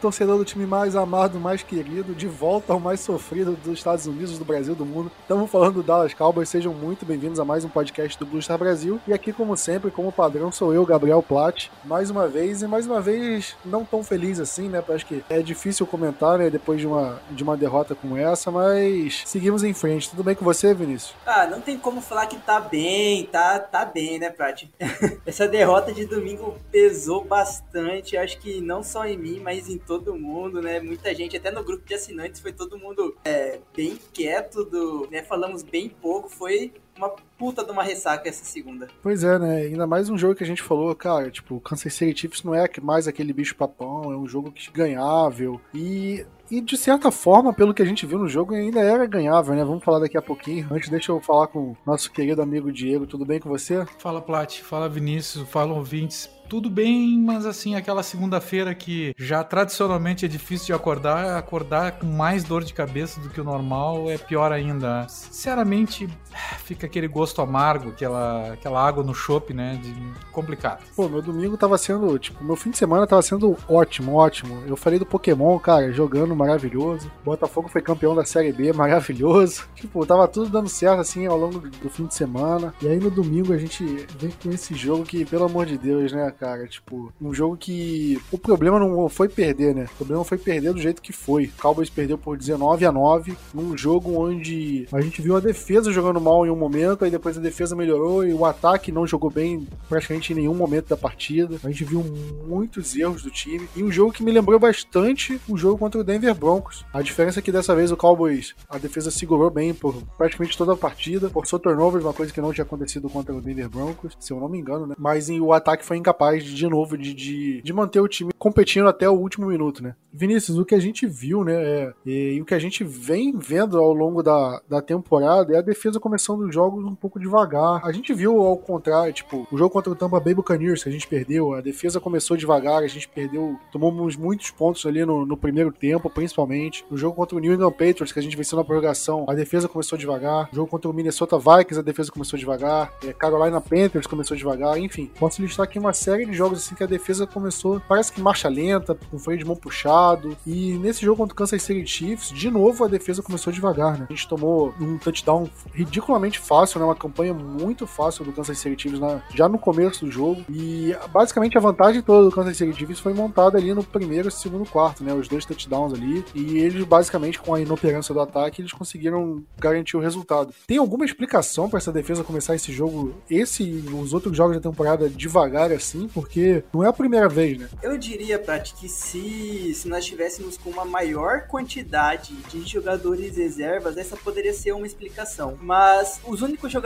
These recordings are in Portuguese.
Torcedor do time mais amado, mais querido, de volta ao mais sofrido dos Estados Unidos, do Brasil, do mundo. Estamos falando do Dallas Cowboys, sejam muito bem-vindos a mais um podcast do Blue Star Brasil. E aqui, como sempre, como padrão, sou eu, Gabriel Platt, mais uma vez, e mais uma vez não tão feliz assim, né? Acho que é difícil comentar, né, depois de uma, de uma derrota como essa, mas seguimos em frente. Tudo bem com você, Vinícius? Ah, não tem como falar que tá bem, tá, tá bem, né, Prat? Essa derrota de domingo pesou bastante, acho que não só em mim, mas em todo mundo, né? Muita gente, até no grupo de assinantes, foi todo mundo é, bem quieto, do, né? Falamos bem pouco, foi uma puta de uma ressaca essa segunda. Pois é, né? Ainda mais um jogo que a gente falou, cara, tipo, Kansas City Chiefs não é mais aquele bicho papão, é um jogo que ganhável. E e de certa forma, pelo que a gente viu no jogo, ainda era ganhável, né? Vamos falar daqui a pouquinho. Antes, deixa eu falar com o nosso querido amigo Diego. Tudo bem com você? Fala, Plat. Fala, Vinícius. Fala, ouvintes tudo bem, mas assim, aquela segunda-feira que já tradicionalmente é difícil de acordar, acordar com mais dor de cabeça do que o normal é pior ainda. Sinceramente, fica aquele gosto amargo, aquela, aquela água no chope, né? De complicado. Pô, meu domingo tava sendo, tipo, meu fim de semana tava sendo ótimo, ótimo. Eu falei do Pokémon, cara, jogando maravilhoso. Botafogo foi campeão da Série B, maravilhoso. Tipo, tava tudo dando certo assim ao longo do fim de semana. E aí no domingo a gente vem com esse jogo que, pelo amor de Deus, né, cara? Tipo, um jogo que. O problema não foi perder, né? O problema foi perder do jeito que foi. O Cowboys perdeu por 19 a 9 num jogo onde a gente viu a defesa jogando mal em um momento, aí depois a defesa melhorou e o ataque não jogou bem praticamente em nenhum momento da partida. A gente viu muitos erros do time. E um jogo que me lembrou bastante o jogo contra o Denver Broncos. A diferença é que dessa vez o Cowboys, a defesa segurou bem por praticamente toda a partida, forçou turnovers, uma coisa que não tinha acontecido contra o Denver Broncos, se eu não me engano, né? Mas o ataque foi incapaz capaz de, de novo, de, de, de, manter o time competindo até o último minuto, né? Vinícius, o que a gente viu, né, é, e, e, o que a gente vem vendo ao longo da, da temporada é a defesa começando os jogos um pouco devagar. A gente viu ao contrário, tipo, o jogo contra o Tampa Bay Buccaneers que a gente perdeu, a defesa começou devagar, a gente perdeu, tomamos muitos pontos ali no, no primeiro tempo, principalmente. O jogo contra o New England Patriots, que a gente venceu na prorrogação, a defesa começou devagar. O jogo contra o Minnesota Vikings, a defesa começou devagar. É, Carolina Panthers começou devagar, enfim. Posso listar aqui uma série de jogos assim que a defesa começou, parece que marcha lenta, com freio de mão puxado. E nesse jogo contra o Kansas City Chiefs, de novo a defesa começou devagar, né? A gente tomou um touchdown ridiculamente fácil, né? Uma campanha muito fácil do Kansas City Chiefs na, já no começo do jogo. E basicamente a vantagem toda do Kansas City Chiefs foi montada ali no primeiro e segundo quarto, né? Os dois touchdowns ali. E eles basicamente com a inoperância do ataque, eles conseguiram garantir o resultado. Tem alguma explicação para essa defesa começar esse jogo, esse e os outros jogos da temporada devagar assim? Porque não é a primeira vez, né? Eu diria, Prati, que se, se nós tivéssemos com uma maior quantidade de jogadores reservas, essa poderia ser uma explicação. Mas os únicos jogadores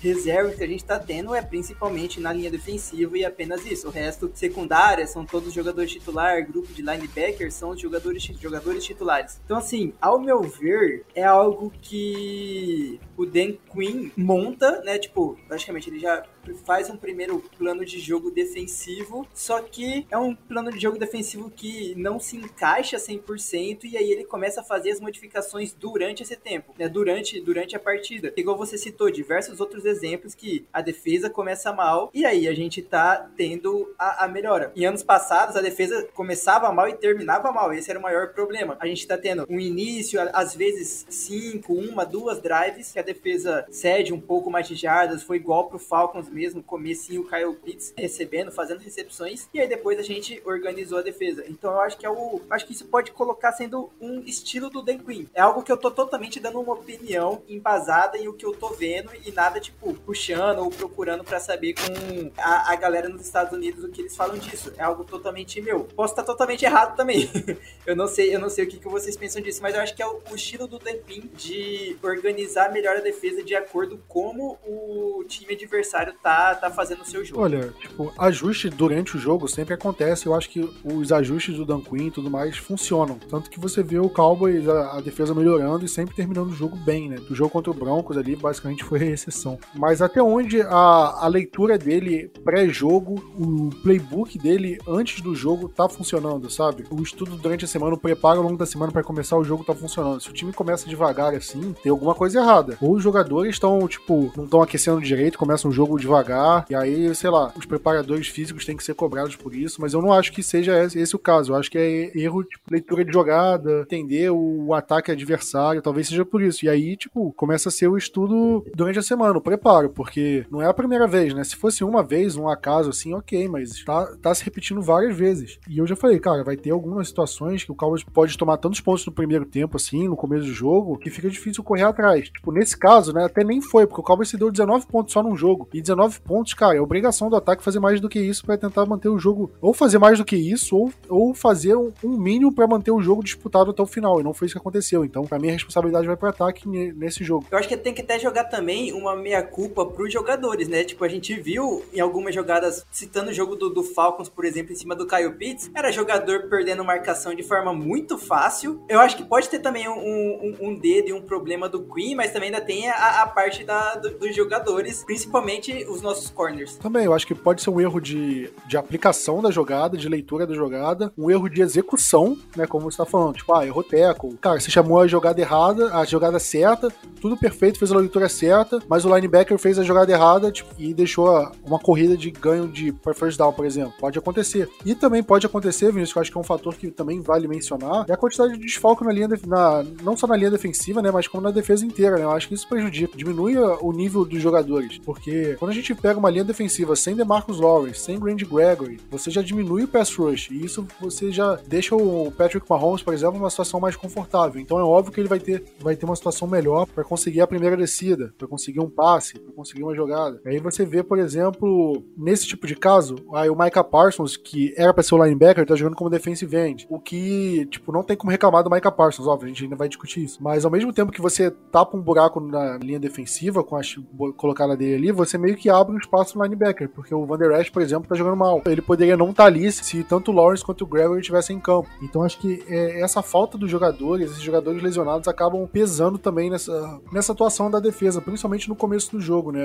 reservas que a gente tá tendo é principalmente na linha defensiva e apenas isso. O resto, secundária, são todos jogadores titular, grupo de linebackers são os jogadores, jogadores titulares. Então, assim, ao meu ver, é algo que o Dan Quinn monta, né? Tipo, praticamente ele já faz um primeiro plano de jogo defensivo, só que é um plano de jogo defensivo que não se encaixa 100% e aí ele começa a fazer as modificações durante esse tempo, né? Durante, durante a partida. Igual você citou diversos outros exemplos que a defesa começa mal e aí a gente tá tendo a, a melhora. Em anos passados, a defesa começava mal e terminava mal. Esse era o maior problema. A gente tá tendo um início, às vezes cinco, uma, duas drives, que a defesa cede um pouco mais de jardas, foi igual pro Falcons mesmo, comecinho o Kyle Pitts recebendo, fazendo recepções, e aí depois a gente organizou a defesa. Então eu acho que é o. Acho que isso pode colocar sendo um estilo do Dan Quinn. É algo que eu tô totalmente dando uma opinião embasada em o que eu tô vendo e nada, tipo, puxando ou procurando para saber com a, a, galera nos Estados Unidos o que eles falam disso. É algo totalmente meu. Posso estar totalmente errado também. eu não sei, eu não sei o que, que vocês pensam disso, mas eu acho que é o, o estilo do Dan Quinn de organizar melhor a defesa de acordo como o time adversário tá tá, tá fazendo o seu jogo. Olha, tipo, ajuste durante o jogo sempre acontece. Eu acho que os ajustes do Dan Quinn e tudo mais funcionam. Tanto que você vê o Cowboys, a, a, defesa melhorando e sempre terminando o jogo bem, né? O jogo contra o Broncos ali, basicamente, foi a exceção. Mas até onde a, a leitura dele pré-jogo, o playbook dele antes do jogo tá funcionando, sabe? O estudo durante a semana, o preparo ao longo da semana para começar o jogo tá funcionando. Se o time começa devagar assim, tem alguma coisa errada. Ou os jogadores estão, tipo, não estão aquecendo direito, começam um jogo de devagar, e aí, sei lá, os preparadores físicos têm que ser cobrados por isso, mas eu não acho que seja esse, o caso. Eu acho que é erro, tipo, leitura de jogada, entender o ataque adversário, talvez seja por isso. E aí, tipo, começa a ser o estudo durante a semana, o preparo, porque não é a primeira vez, né? Se fosse uma vez, um acaso assim, ok, mas tá, tá se repetindo várias vezes. E eu já falei, cara, vai ter algumas situações que o Cowboys pode tomar tantos pontos no primeiro tempo, assim, no começo do jogo, que fica difícil correr atrás. Tipo, nesse caso, né, até nem foi, porque o Cowboys se deu 19 pontos só num jogo. E 19 pontos, cara, é obrigação do ataque fazer mais do que isso para tentar manter o jogo, ou fazer mais do que isso, ou, ou fazer um, um mínimo para manter o jogo disputado até o final. E não foi isso que aconteceu. Então, pra mim, a responsabilidade vai pro ataque nesse jogo. Eu acho que tem que até jogar também uma meia-culpa pros jogadores, né? Tipo, a gente viu em algumas jogadas, citando o jogo do, do Falcons, por exemplo, em cima do Kyle Pitts, era jogador perdendo marcação de forma muito fácil. Eu acho que pode ter também um, um, um dedo e um problema do Queen, mas também ainda tem a, a parte da, do, dos jogadores, principalmente os nossos corners. Também, eu acho que pode ser um erro de, de aplicação da jogada, de leitura da jogada, um erro de execução, né? Como você tá falando, tipo, ah, errou teco. Cara, você chamou a jogada errada, a jogada certa, tudo perfeito, fez a leitura certa, mas o linebacker fez a jogada errada tipo, e deixou uma corrida de ganho de first down, por exemplo. Pode acontecer. E também pode acontecer, Vinícius, que eu acho que é um fator que também vale mencionar, é a quantidade de desfalque na linha, na, não só na linha defensiva, né, mas como na defesa inteira, né? Eu acho que isso prejudica, diminui o nível dos jogadores, porque quando a gente pega uma linha defensiva sem DeMarcus Lawrence, sem Randy Gregory, você já diminui o pass rush, e isso você já deixa o Patrick Mahomes, por exemplo, numa situação mais confortável. Então é óbvio que ele vai ter, vai ter uma situação melhor para conseguir a primeira descida, para conseguir um passe, para conseguir uma jogada. Aí você vê, por exemplo, nesse tipo de caso, aí o Micah Parsons, que era para ser o linebacker, tá jogando como defensive end. O que, tipo, não tem como reclamar do Micah Parsons, óbvio, a gente ainda vai discutir isso. Mas ao mesmo tempo que você tapa um buraco na linha defensiva com a colocada dele ali, você meio que abre um espaço no linebacker, porque o Van Der Esch, por exemplo, tá jogando mal. Ele poderia não estar tá ali se tanto o Lawrence quanto o Gregory estivessem em campo. Então acho que é, essa falta dos jogadores, esses jogadores lesionados, acabam pesando também nessa, nessa atuação da defesa, principalmente no começo do jogo, né?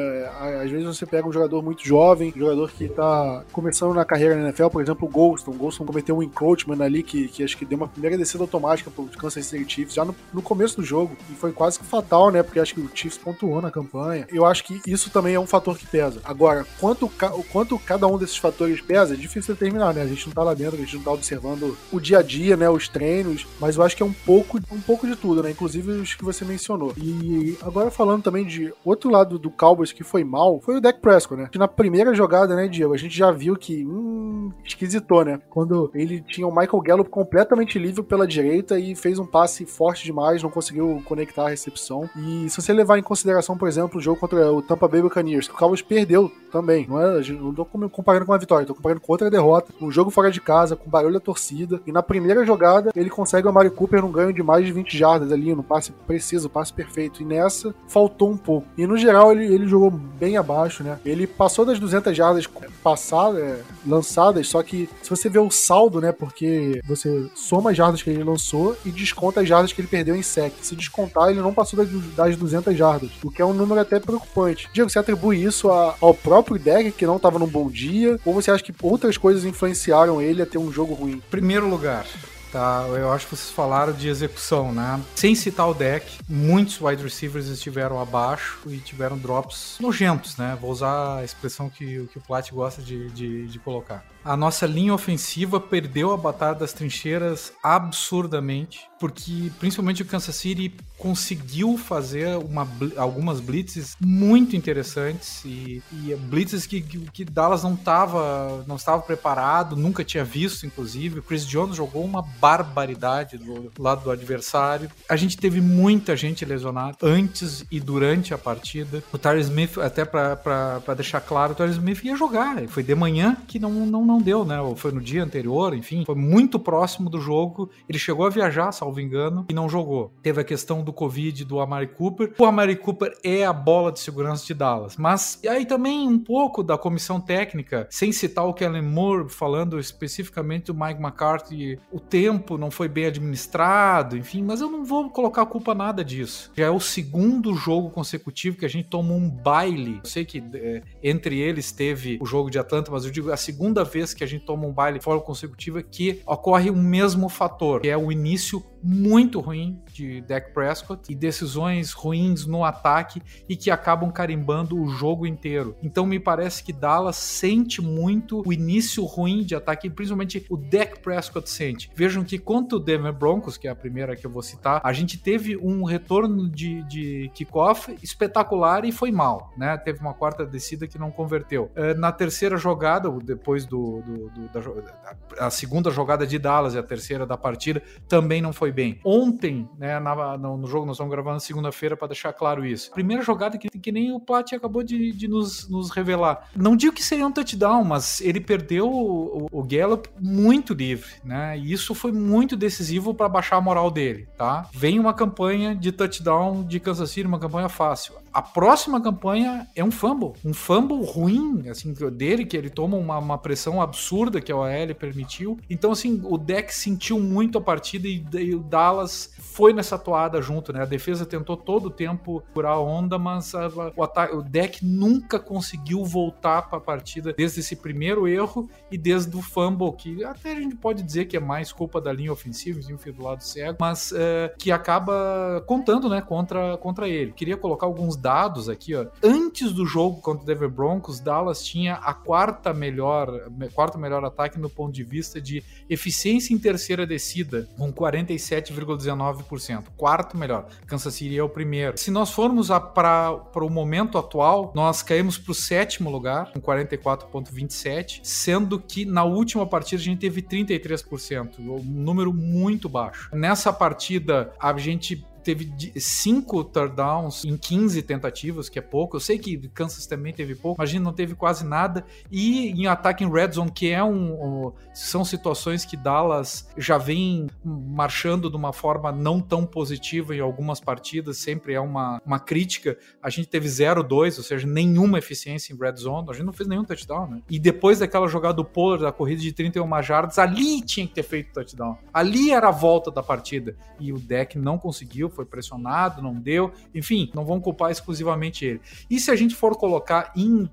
Às vezes você pega um jogador muito jovem, um jogador que tá começando na carreira na NFL, por exemplo, o Golston. O Golston cometeu um encroachment ali que, que acho que deu uma primeira descida automática pro Kansas City Chiefs já no, no começo do jogo. E foi quase que fatal, né? Porque acho que o Chiefs pontuou na campanha. Eu acho que isso também é um fator que pesa. Agora, quanto, quanto cada um desses fatores pesa, é difícil determinar, né? A gente não tá lá dentro, a gente não tá observando o dia a dia, né? Os treinos, mas eu acho que é um pouco, um pouco de tudo, né? Inclusive os que você mencionou. E agora falando também de outro lado do Cowboys que foi mal, foi o Dak Prescott, né? Que na primeira jogada, né, Diego, a gente já viu que, hum, esquisitou, né? Quando ele tinha o Michael Gallup completamente livre pela direita e fez um passe forte demais, não conseguiu conectar a recepção. E se você levar em consideração, por exemplo, o jogo contra o Tampa Bay Buccaneers, que o Cowboys perdeu também, não é? Não tô comparando com a vitória, tô comparando com outra derrota, um jogo fora de casa, com barulho da torcida, e na primeira jogada ele consegue o Amari Cooper num ganho de mais de 20 jardas ali, no passe preciso, passe perfeito. E nessa faltou um pouco. E no geral ele, ele jogou bem abaixo, né? Ele passou das 200 jardas passadas, é, lançadas, só que se você vê o saldo, né? Porque você soma as jardas que ele lançou e desconta as jardas que ele perdeu em sec. Se descontar, ele não passou das, das 200 jardas, o que é um número até preocupante. Diego, você atribui isso a, ao próprio deck que não estava num bom dia? Ou você acha que outras coisas influenciaram ele a ter um jogo ruim? Primeiro lugar, tá? Eu acho que vocês falaram de execução, né? Sem citar o deck, muitos wide receivers estiveram abaixo e tiveram drops nojentos, né? Vou usar a expressão que, que o Plat gosta de, de, de colocar a nossa linha ofensiva perdeu a batalha das trincheiras absurdamente, porque principalmente o Kansas City conseguiu fazer uma, algumas blitzes muito interessantes e, e blitzes que, que, Dallas não estava não estava preparado, nunca tinha visto, inclusive. O Chris Jones jogou uma barbaridade do lado do adversário. A gente teve muita gente lesionada antes e durante a partida. O Tyler Smith, até para deixar claro, o Tyler Smith ia jogar. Foi de manhã que não, não não deu, né? Ou foi no dia anterior, enfim, foi muito próximo do jogo. Ele chegou a viajar, salvo engano, e não jogou. Teve a questão do Covid do Amari Cooper. O Amari Cooper é a bola de segurança de Dallas. Mas e aí também um pouco da comissão técnica, sem citar o Kellen Moore, falando especificamente do Mike McCarthy, o tempo não foi bem administrado, enfim, mas eu não vou colocar a culpa nada disso. Já é o segundo jogo consecutivo que a gente toma um baile. Eu sei que é, entre eles teve o jogo de Atlanta, mas eu digo a segunda vez vez que a gente toma um baile fora consecutiva que ocorre o mesmo fator, que é o início muito ruim de Dak Prescott e decisões ruins no ataque e que acabam carimbando o jogo inteiro. Então me parece que Dallas sente muito o início ruim de ataque, principalmente o Dak Prescott sente. Vejam que contra o Denver Broncos, que é a primeira que eu vou citar, a gente teve um retorno de, de kickoff espetacular e foi mal, né? Teve uma quarta descida que não converteu. Uh, na terceira jogada, depois do, do, do da, a segunda jogada de Dallas e a terceira da partida, também não foi bem. Ontem, né, na, no, jogo, nós estamos gravando segunda-feira para deixar claro isso. Primeira jogada que, que nem o Plat acabou de, de nos, nos, revelar. Não digo que seria um touchdown, mas ele perdeu o, o, o Gallup muito livre, né? E isso foi muito decisivo para baixar a moral dele, tá? Vem uma campanha de touchdown de Kansas City, uma campanha fácil. A próxima campanha é um fumble, um fumble ruim, assim, dele, que ele toma uma, uma pressão absurda que a OL permitiu. Então, assim, o deck sentiu muito a partida e, e o Dallas foi nessa toada junto, né? A defesa tentou todo o tempo curar a onda, mas a, o, ataque, o deck nunca conseguiu voltar para a partida desde esse primeiro erro e desde o fumble, que até a gente pode dizer que é mais culpa da linha ofensiva, enfim, do lado cego, mas é, que acaba contando, né, contra, contra ele. Queria colocar alguns dados aqui, ó. Antes do jogo contra o Denver Broncos, Dallas tinha a quarta melhor, quarta melhor ataque no ponto de vista de eficiência em terceira descida, com 47,19 9%. Quarto melhor. Kansas City é o primeiro. Se nós formos para o momento atual, nós caímos para o sétimo lugar, com 44,27%, sendo que na última partida a gente teve 33%, um número muito baixo. Nessa partida, a gente teve cinco turdowns em 15 tentativas, que é pouco. Eu sei que Kansas também teve pouco, mas a gente não teve quase nada. E em ataque em red zone, que é um, um, são situações que Dallas já vem marchando de uma forma não tão positiva em algumas partidas, sempre é uma, uma crítica. A gente teve 0-2, ou seja, nenhuma eficiência em red zone. A gente não fez nenhum touchdown, né? E depois daquela jogada do Pollard, da corrida de 31 jardas, ali tinha que ter feito touchdown. Ali era a volta da partida. E o deck não conseguiu, foi pressionado, não deu. Enfim, não vão culpar exclusivamente ele. E se a gente for colocar em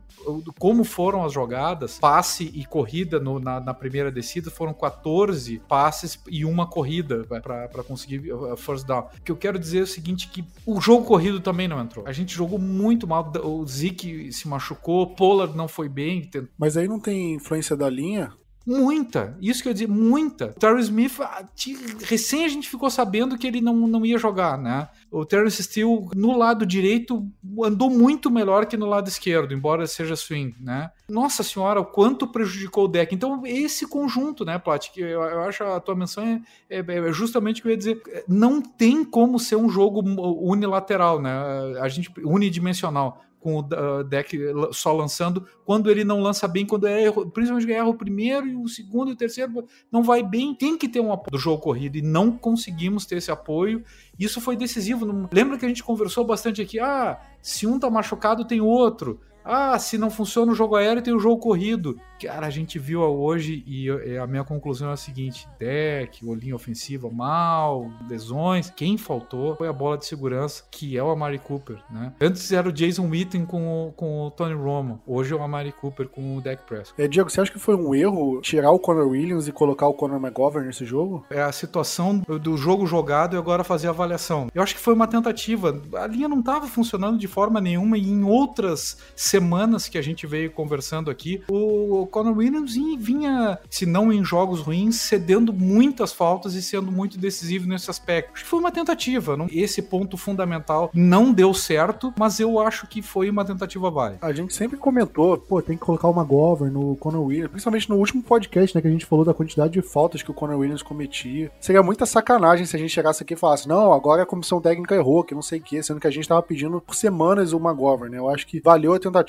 como foram as jogadas, passe e corrida no, na, na, primeira descida, foram 14 passes e uma corrida para conseguir a first down. O que eu quero dizer é o seguinte, que o jogo corrido também não entrou. A gente jogou muito mal, o Zeke se machucou, Pollard não foi bem. Mas aí não tem influência da linha? Muita. Isso que eu dizer, muita. O Terry Smith, ah, recém a gente ficou sabendo que ele não, não ia jogar, né? O Terrence Steele, no lado direito, andou muito melhor que no lado esquerdo, embora seja swing, né? Nossa senhora, o quanto prejudicou o deck. Então, esse conjunto, né, Plat, que eu, eu acho a tua menção é, é, é, justamente o que eu ia dizer. Não tem como ser um jogo unilateral, né? A gente, unidimensional com o deck só lançando, quando ele não lança bem, quando é erro, principalmente erra o primeiro e o segundo e o terceiro não vai bem, tem que ter um apoio do jogo corrido e não conseguimos ter esse apoio. Isso foi decisivo. Lembra que a gente conversou bastante aqui? Ah, se um tá machucado, tem outro. Ah, se não funciona o jogo aéreo, tem o jogo corrido. Cara, a gente viu hoje e a minha conclusão é a seguinte: deck, olhinho ofensiva mal, lesões. Quem faltou foi a bola de segurança, que é o Amari Cooper, né? Antes era o Jason Witten com o, com o Tony Romo. Hoje é o Amari Cooper com o Deck Prescott. É, Diego, você acha que foi um erro tirar o Conor Williams e colocar o Conor McGovern nesse jogo? É a situação do jogo jogado e agora fazer a avaliação. Eu acho que foi uma tentativa. A linha não estava funcionando de forma nenhuma e em outras semanas que a gente veio conversando aqui, o Conor Williams vinha, se não em jogos ruins, cedendo muitas faltas e sendo muito decisivo nesse aspecto. Acho que foi uma tentativa. Não? Esse ponto fundamental não deu certo, mas eu acho que foi uma tentativa válida. A gente sempre comentou, pô, tem que colocar uma McGovern no Conor Williams, principalmente no último podcast, né, que a gente falou da quantidade de faltas que o Conor Williams cometia. Seria muita sacanagem se a gente chegasse aqui e falasse, não, agora a comissão técnica errou, que não sei o que, sendo que a gente tava pedindo por semanas o McGovern, né? Eu acho que valeu a tentativa.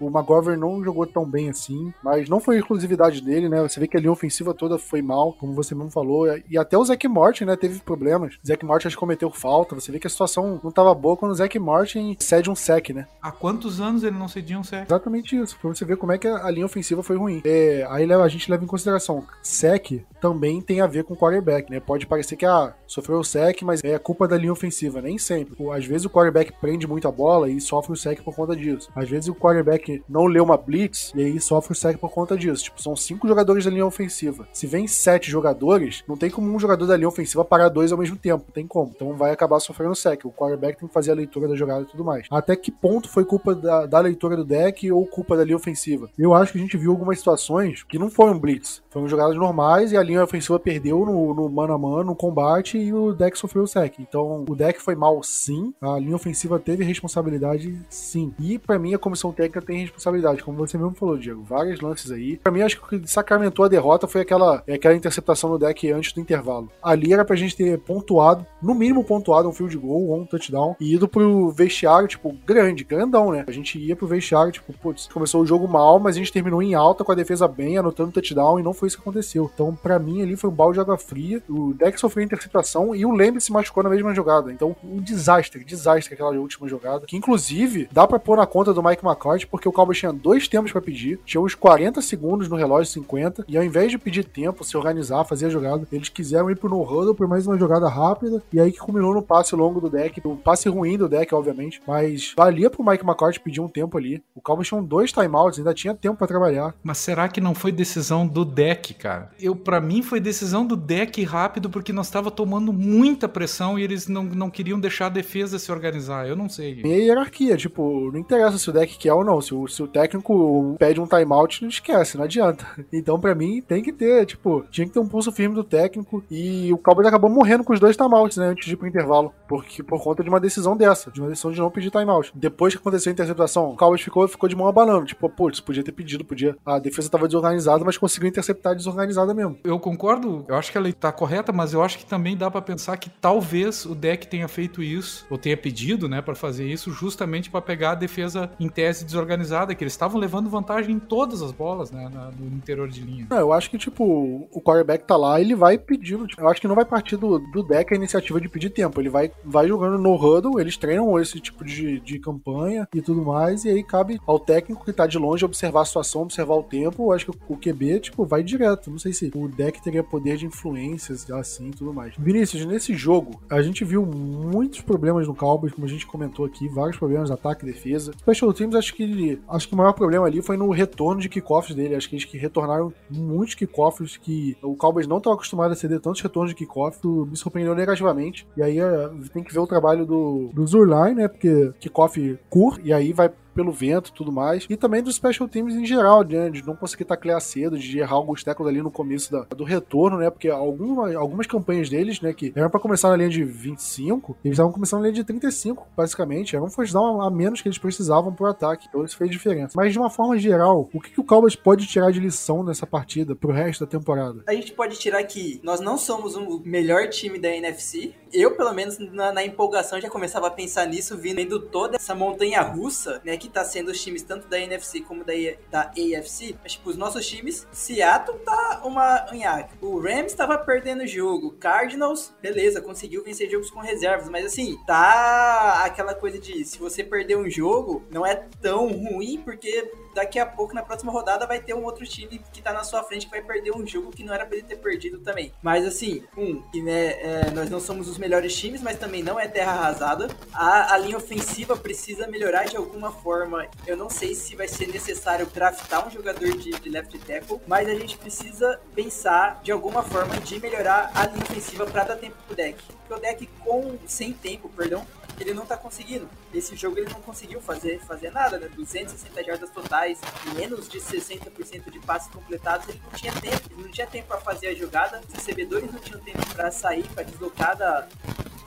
O McGovern não jogou tão bem assim, mas mas não foi exclusividade dele, né? Você vê que a linha ofensiva toda foi mal, como você mesmo falou, e até o Zack Morton, né, teve problemas. O Zack Morton acho que cometeu falta, você vê que a situação não estava boa quando o Zack Morton cede um sec, né? Há quantos anos ele não cedia um sec? Exatamente isso, pra você ver como é que a linha ofensiva foi ruim. É, aí a gente leva em consideração, sec também tem a ver com quarterback, né? Pode parecer que, ah, sofreu o sec, mas é culpa da linha ofensiva, nem sempre. Às vezes o quarterback prende muito a bola e sofre o sec por conta disso. Às vezes vezes o quarterback não lê uma blitz e aí sofre o sec por conta disso. Tipo, são cinco jogadores da linha ofensiva. Se vem sete jogadores, não tem como um jogador da linha ofensiva parar dois ao mesmo tempo. Não tem como. Então vai acabar sofrendo sec. O quarterback tem que fazer a leitura da jogada e tudo mais. Até que ponto foi culpa da, da leitura do deck ou culpa da linha ofensiva? Eu acho que a gente viu algumas situações que não foram blitz. Foram jogadas normais e a linha ofensiva perdeu no, no mano a mano, no combate, e o deck sofreu o sec. Então o deck foi mal sim. A linha ofensiva teve responsabilidade sim. E para mim a comissão técnica tem responsabilidade, como você mesmo falou, Diego. Vários lances aí. Para mim, acho que o que sacramentou a derrota foi aquela, é aquela interceptação no deck antes do intervalo. Ali era pra gente ter pontuado, no mínimo pontuado um field goal ou um touchdown, e ido pro vestiário, tipo, grande, grandão, né? A gente ia pro vestiário, tipo, putz, começou o jogo mal, mas a gente terminou em alta com a defesa bem, anotando touchdown, e não foi isso que aconteceu. Então, para mim, ali foi um balde de água fria. O deck sofreu interceptação e o Lembre se machucou na mesma jogada. Então, um desastre, desastre aquela última jogada. Que, inclusive, dá para pôr na conta do Mike McCarthy, porque o Cowboys tinha dois tempos para pedir, tinha uns 40 segundos no relógio 50, e ao invés de pedir tempo, se organizar, fazer a jogada, eles quiseram ir pro no huddle por mais uma jogada rápida, e aí que culminou no passe longo do deck, o passe ruim do deck, obviamente, mas valia pro Mike McCarthy pedir um tempo ali. O Cowboys tinha dois timeouts, ainda tinha tempo para trabalhar. Mas será que não foi decisão do deck, cara? Eu, para mim, foi decisão do deck rápido, porque nós estava tomando muita pressão e eles não, não queriam deixar a defesa se organizar. Eu não sei. E hierarquia, tipo, não interessa se o deck quer ou não. Se o, se o técnico pede um timeout, não esquece, não adianta. Então, para mim, tem que ter, tipo, tinha que ter um pulso firme do técnico. E o Cowboys acabou morrendo com os dois timeouts, né? Antes de ir pro intervalo. Porque por conta de uma decisão dessa, de uma decisão de não pedir timeout. Depois que aconteceu a interceptação, o Cowboys ficou, ficou de mão abanando. Tipo, putz, podia ter pedido, podia. A defesa tava desorganizada, mas conseguiu interceptar desorganizada mesmo. Eu concordo, eu acho que ela tá correta, mas eu acho que também dá para pensar que talvez o deck tenha feito isso, ou tenha pedido, né, para fazer isso, justamente para pegar a defesa em tese desorganizada, que eles estavam levando vantagem em todas as bolas, né, no interior de linha. Eu acho que, tipo, o quarterback tá lá, ele vai pedindo. Tipo, eu acho que não vai partir do, do deck a iniciativa de pedir tempo. Ele vai, vai jogando no huddle, eles treinam esse tipo de, de campanha e tudo mais, e aí cabe ao técnico que tá de longe observar a situação, observar o tempo. Eu acho que o QB, tipo, vai direto. Não sei se o deck teria poder de influências assim tudo mais. Vinícius, nesse jogo, a gente viu muitos problemas no Cowboys, como a gente comentou aqui, vários problemas ataque defesa. Special Teams, acho que acho que o maior problema ali foi no retorno de kickoffs dele. Acho que eles que retornaram muitos kickoffs que o Cowboys não estava acostumado a ceder tantos retornos de kickoff. Me surpreendeu negativamente. E aí é, tem que ver o trabalho do, do Zurline, né? Porque kickoff curto, e aí vai pelo vento e tudo mais. E também dos special teams em geral, né? De não conseguir taclear cedo, de errar alguns tackles ali no começo da, do retorno, né? Porque alguma, algumas campanhas deles, né? Que eram para começar na linha de 25, eles estavam começando na linha de 35, basicamente. Era um first a menos que eles precisavam pro ataque. Então isso fez diferença. Mas de uma forma geral, o que, que o Cowboys pode tirar de lição nessa partida pro resto da temporada? A gente pode tirar que nós não somos o melhor time da NFC. Eu, pelo menos, na, na empolgação, já começava a pensar nisso, vindo toda essa montanha russa, né? Que tá sendo os times tanto da NFC como da, da AFC, mas tipo, os nossos times, Seattle tá uma anhaque. O Rams tava perdendo o jogo. Cardinals, beleza, conseguiu vencer jogos com reservas, mas assim, tá aquela coisa de se você perder um jogo, não é tão ruim, porque daqui a pouco, na próxima rodada, vai ter um outro time que tá na sua frente que vai perder um jogo que não era pra ele ter perdido também. Mas assim, um, que né, é, nós não somos os melhores times, mas também não é terra arrasada. A, a linha ofensiva precisa melhorar de alguma forma. Eu não sei se vai ser necessário draftar um jogador de, de left tackle, mas a gente precisa pensar de alguma forma de melhorar a linha ofensiva para dar tempo pro deck. Porque o deck com sem tempo, perdão, ele não tá conseguindo. Nesse jogo ele não conseguiu fazer, fazer nada, né? 260 jardas totais, menos de 60% de passes completados, ele não tinha tempo, ele não tinha tempo para fazer a jogada, os recebedores não tinham tempo para sair, para deslocar da,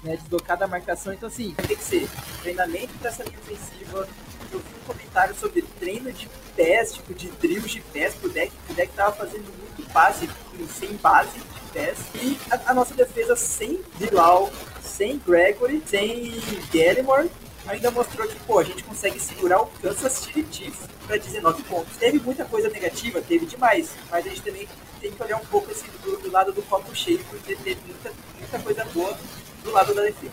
né, deslocar da marcação, então assim, tem que ser treinamento dessa linha ofensiva, eu vi um comentário sobre treino de pés, tipo de drills de pés pro deck, o deck tava fazendo muito passe sem base de pés, e a, a nossa defesa sem Bilal, sem Gregory, sem Gallimore, ainda mostrou que, pô, a gente consegue segurar o Kansas City Chiefs para 19 pontos. Teve muita coisa negativa, teve demais, mas a gente também tem que olhar um pouco assim, do, do lado do copo cheio, porque teve muita, muita coisa boa do lado da defesa.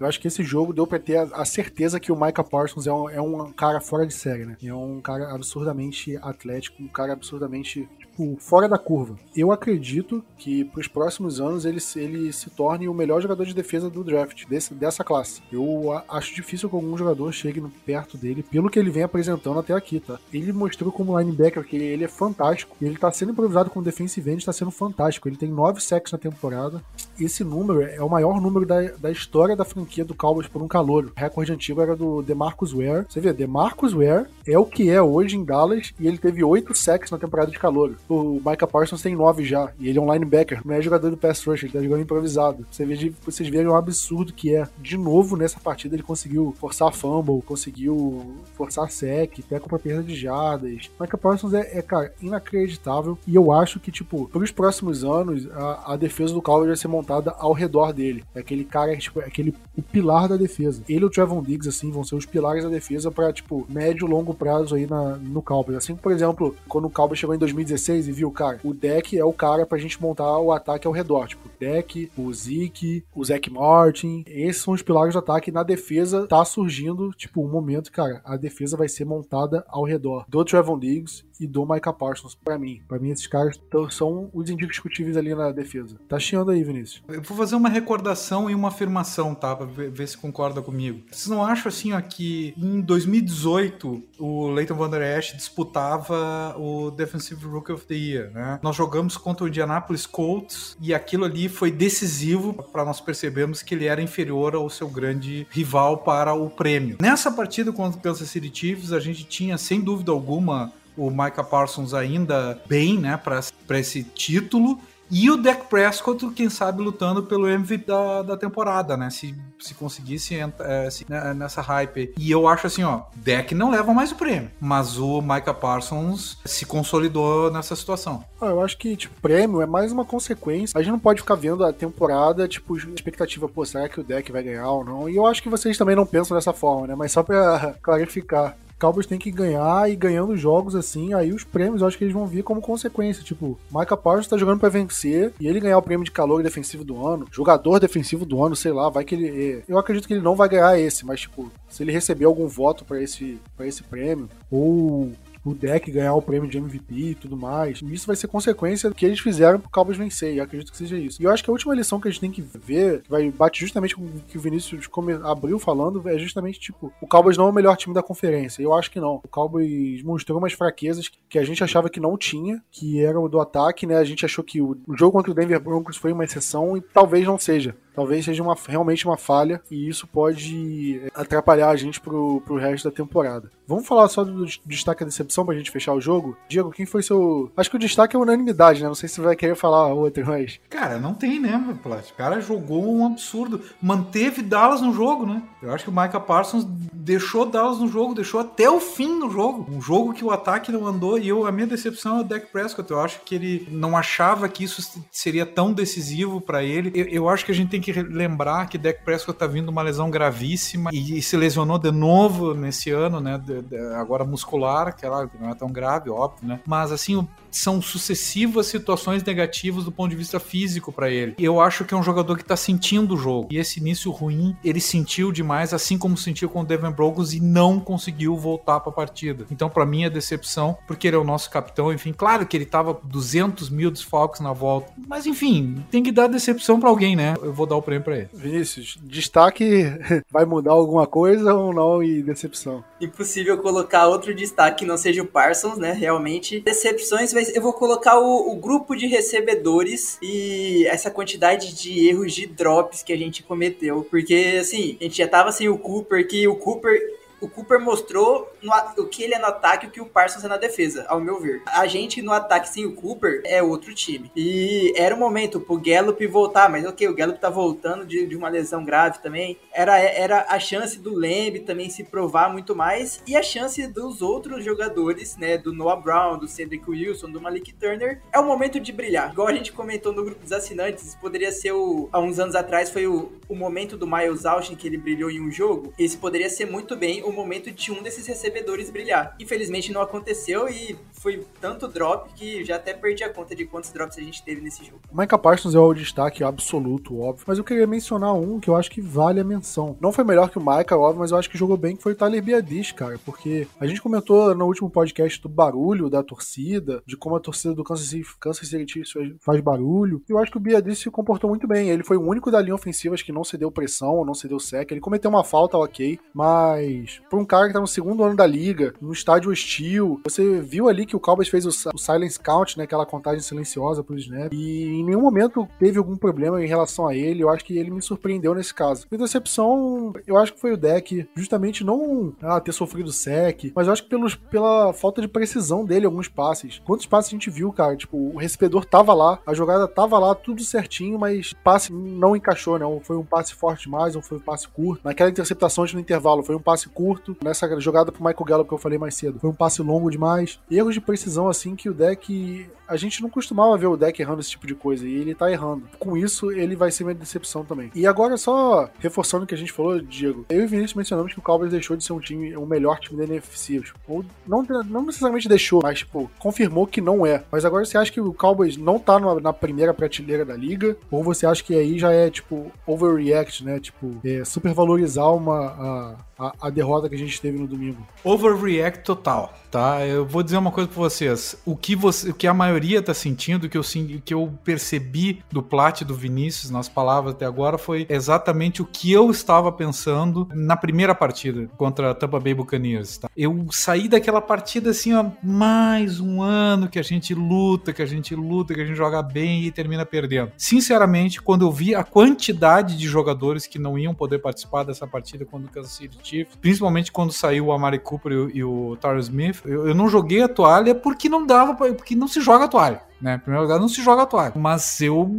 Eu acho que esse jogo deu pra ter a, a certeza que o Micah Parsons é um, é um, cara fora de série, né? É um cara absurdamente atlético, um cara absurdamente tipo, fora da curva. Eu acredito que pros próximos anos ele, ele se torne o melhor jogador de defesa do draft, desse, dessa classe. Eu acho difícil que algum jogador chegue perto dele, pelo que ele vem apresentando até aqui, tá? Ele mostrou como linebacker que ele, ele é fantástico. Ele tá sendo improvisado como defensive end, tá sendo fantástico. Ele tem nove sacks na temporada. Esse número é o maior número da, da história da franquia do Cowboys por um calor. O recorde antigo era do DeMarcus Ware. Você vê, DeMarcus Ware é o que é hoje em Dallas e ele teve oito sacks na temporada de calor. O Micah Parsons tem nove já e ele é um linebacker, não é jogador do pass rush, ele tá jogando improvisado. Você vê, vocês verem o absurdo que é. De novo, nessa partida ele conseguiu forçar fumble, conseguiu forçar sec, teco pra perda de jadas. Micah Parsons é, é, cara, inacreditável e eu acho que, tipo, pros próximos anos, a, a defesa do Cowboys vai ser montada ao redor dele. É aquele cara, tipo, é aquele o pilar da defesa. Ele e o Trevon Diggs, assim, vão ser os pilares da defesa para tipo, médio e longo prazo aí na, no Cowboys. Assim, por exemplo, quando o Cowboys chegou em 2016 e viu, cara, o deck é o cara pra gente montar o ataque ao redor. Tipo, o deck, o Zeke, o Zach Martin, esses são os pilares do ataque. Na defesa tá surgindo, tipo, um momento, cara, a defesa vai ser montada ao redor do Trevon Diggs e do Micah Parsons, para mim. Para mim, esses caras são os indiscutíveis ali na defesa. Tá chiando aí, Vinícius. Eu vou fazer uma recordação e uma afirmação, tá? Pra ver, ver se concorda comigo. Vocês não acham, assim, ó, que em 2018 o Leighton Van Der Esch disputava o Defensive Rookie of the Year, né? Nós jogamos contra o Indianapolis Colts e aquilo ali foi decisivo para nós percebermos que ele era inferior ao seu grande rival para o prêmio. Nessa partida contra o Kansas City Chiefs, a gente tinha, sem dúvida alguma, o Micah Parsons ainda bem, né, para esse título. E o Dak Prescott, quem sabe, lutando pelo MVP da, da temporada, né? Se, se conseguisse é, se, né, nessa hype. E eu acho assim, ó, Dak não leva mais o prêmio. Mas o Micah Parsons se consolidou nessa situação. Ah, eu acho que, tipo, prêmio é mais uma consequência. A gente não pode ficar vendo a temporada, tipo, expectativa, pô, será que o Dak vai ganhar ou não? E eu acho que vocês também não pensam dessa forma, né? Mas só pra clarificar. Cowboys tem que ganhar e ganhando jogos assim, aí os prêmios eu acho que eles vão vir como consequência. Tipo, Micah Parsons tá jogando para vencer e ele ganhar o prêmio de calor defensivo do ano, jogador defensivo do ano, sei lá, vai que ele. É, eu acredito que ele não vai ganhar esse, mas tipo, se ele receber algum voto para esse, pra esse prêmio, ou o deck ganhar o prêmio de MVP e tudo mais. Isso vai ser consequência do que eles fizeram pro Cowboys vencer, e acredito que seja isso. E eu acho que a última lição que a gente tem que ver, que vai bate justamente com o que o Vinícius abriu falando, é justamente tipo, o Cowboys não é o melhor time da conferência. Eu acho que não. O Cowboys mostrou umas fraquezas que a gente achava que não tinha, que era o do ataque, né? A gente achou que o jogo contra o Denver Broncos foi uma exceção e talvez não seja talvez seja uma, realmente uma falha e isso pode é, atrapalhar a gente pro, pro resto da temporada. Vamos falar só do, destaque da decepção pra gente fechar o jogo? Diego, quem foi seu. Acho que o destaque é unanimidade, né? Não sei se você vai querer falar outro, mas. Cara, não tem, né, meu Plat? O cara jogou um absurdo. Manteve Dallas no jogo, né? Eu acho que o Micah Parsons deixou Dallas no jogo, deixou até o fim no jogo. Um jogo que o ataque não andou e eu, a minha decepção é o Dak Prescott. Eu acho que ele não achava que isso seria tão decisivo para ele. Eu, eu acho que a gente tem que lembrar que Dak Prescott tá vindo uma lesão gravíssima e, e se lesionou de novo nesse ano, né? De, de, agora muscular, que ela não é tão grave, óbvio, né? Mas assim, são sucessivas situações negativas do ponto de vista físico para ele. E eu acho que é um jogador que tá sentindo o jogo. E esse início ruim, ele sentiu demais, assim como sentiu com o Devin Broncos e não conseguiu voltar para a partida. Então, para mim, é decepção, porque ele é o nosso capitão. Enfim, claro que ele tava 200 mil desfalques na volta. Mas, enfim, tem que dar decepção para alguém, né? Eu vou dar o prêmio para ele. Vinícius, destaque vai mudar alguma coisa ou não e decepção? Impossível colocar outro destaque que não seja o Parsons, né? Realmente, decepções vai eu vou colocar o, o, grupo de recebedores e essa quantidade de erros de drops que a gente cometeu. Porque, assim, a gente já tava sem o Cooper, que o Cooper o Cooper mostrou no, o que ele é no ataque e o que o Parsons é na defesa, ao meu ver. A gente no ataque sem o Cooper é outro time. E era o momento pro Gallup voltar, mas ok, o Gallup tá voltando de, de uma lesão grave também. Era, era a chance do Lamb também se provar muito mais e a chance dos outros jogadores, né, do Noah Brown, do Cedric Wilson, do Malik Turner, é o momento de brilhar. Igual a gente comentou no grupo dos assinantes, poderia ser o, há uns anos atrás foi o, o momento do Miles Austin que ele brilhou em um jogo. Esse poderia ser muito bem momento de um desses recebedores brilhar. Infelizmente não aconteceu e foi tanto drop que já até perdi a conta de quantos drops a gente teve nesse jogo. Micah Parsons é o destaque absoluto, óbvio. Mas eu queria mencionar um que eu acho que vale a menção. Não foi melhor que o Micah, óbvio, mas eu acho que jogou bem, que foi o Tyler Biadish, cara. Porque a gente comentou no último podcast do barulho da torcida, de como a torcida do Kansas City, Kansas City faz barulho. E eu acho que o Biadish se comportou muito bem. Ele foi o único da linha ofensiva que não cedeu pressão, não cedeu sec. Ele cometeu uma falta, ok. Mas, por um cara que tá no segundo ano da liga, no estádio hostil, você viu ali que o Cowboys fez o, o silence count, né? Aquela contagem silenciosa pro snap. E em nenhum momento teve algum problema em relação a ele. Eu acho que ele me surpreendeu nesse caso. A decepção, eu acho que foi o deck, justamente não ah, ter sofrido sec, mas eu acho que pelos, pela falta de precisão dele alguns passes. Quantos passes a gente viu, cara? Tipo, o recebedor tava lá, a jogada tava lá, tudo certinho, mas passe não encaixou, né? Ou foi um passe forte demais, ou foi um passe curto. Naquela interceptação no intervalo, foi um passe curto. Nessa jogada pro Michael Gallup que eu falei mais cedo, foi um passe longo demais. Erros de precisão, assim, que o deck a gente não costumava ver o deck errando esse tipo de coisa e ele tá errando. Com isso, ele vai ser uma decepção também. E agora, só reforçando o que a gente falou, Diego, eu e Vinícius mencionamos que o Cowboys deixou de ser um time, o melhor time da NFC. Ou não, não necessariamente deixou, mas, tipo, confirmou que não é. Mas agora você acha que o Cowboys não tá na, na primeira prateleira da liga? Ou você acha que aí já é, tipo, overreact, né? Tipo, é, supervalorizar uma. A a, a, derrota que a gente teve no domingo. Overreact total, tá? Eu vou dizer uma coisa pra vocês. O que, você, o que a maioria tá sentindo, que eu, que eu percebi do Plat do Vinícius nas palavras até agora foi exatamente o que eu estava pensando na primeira partida contra a Tampa Bay Buccaneers, tá? Eu saí daquela partida assim, ó, mais um ano que a gente luta, que a gente luta, que a gente joga bem e termina perdendo. Sinceramente, quando eu vi a quantidade de jogadores que não iam poder participar dessa partida quando o Kansas City Chiefs, principalmente quando saiu o Amari Cooper e o, o Tyler Smith, eu, eu, não joguei a toalha porque não dava, porque não se joga toalha né? Em primeiro lugar, não se joga a toalha. Mas eu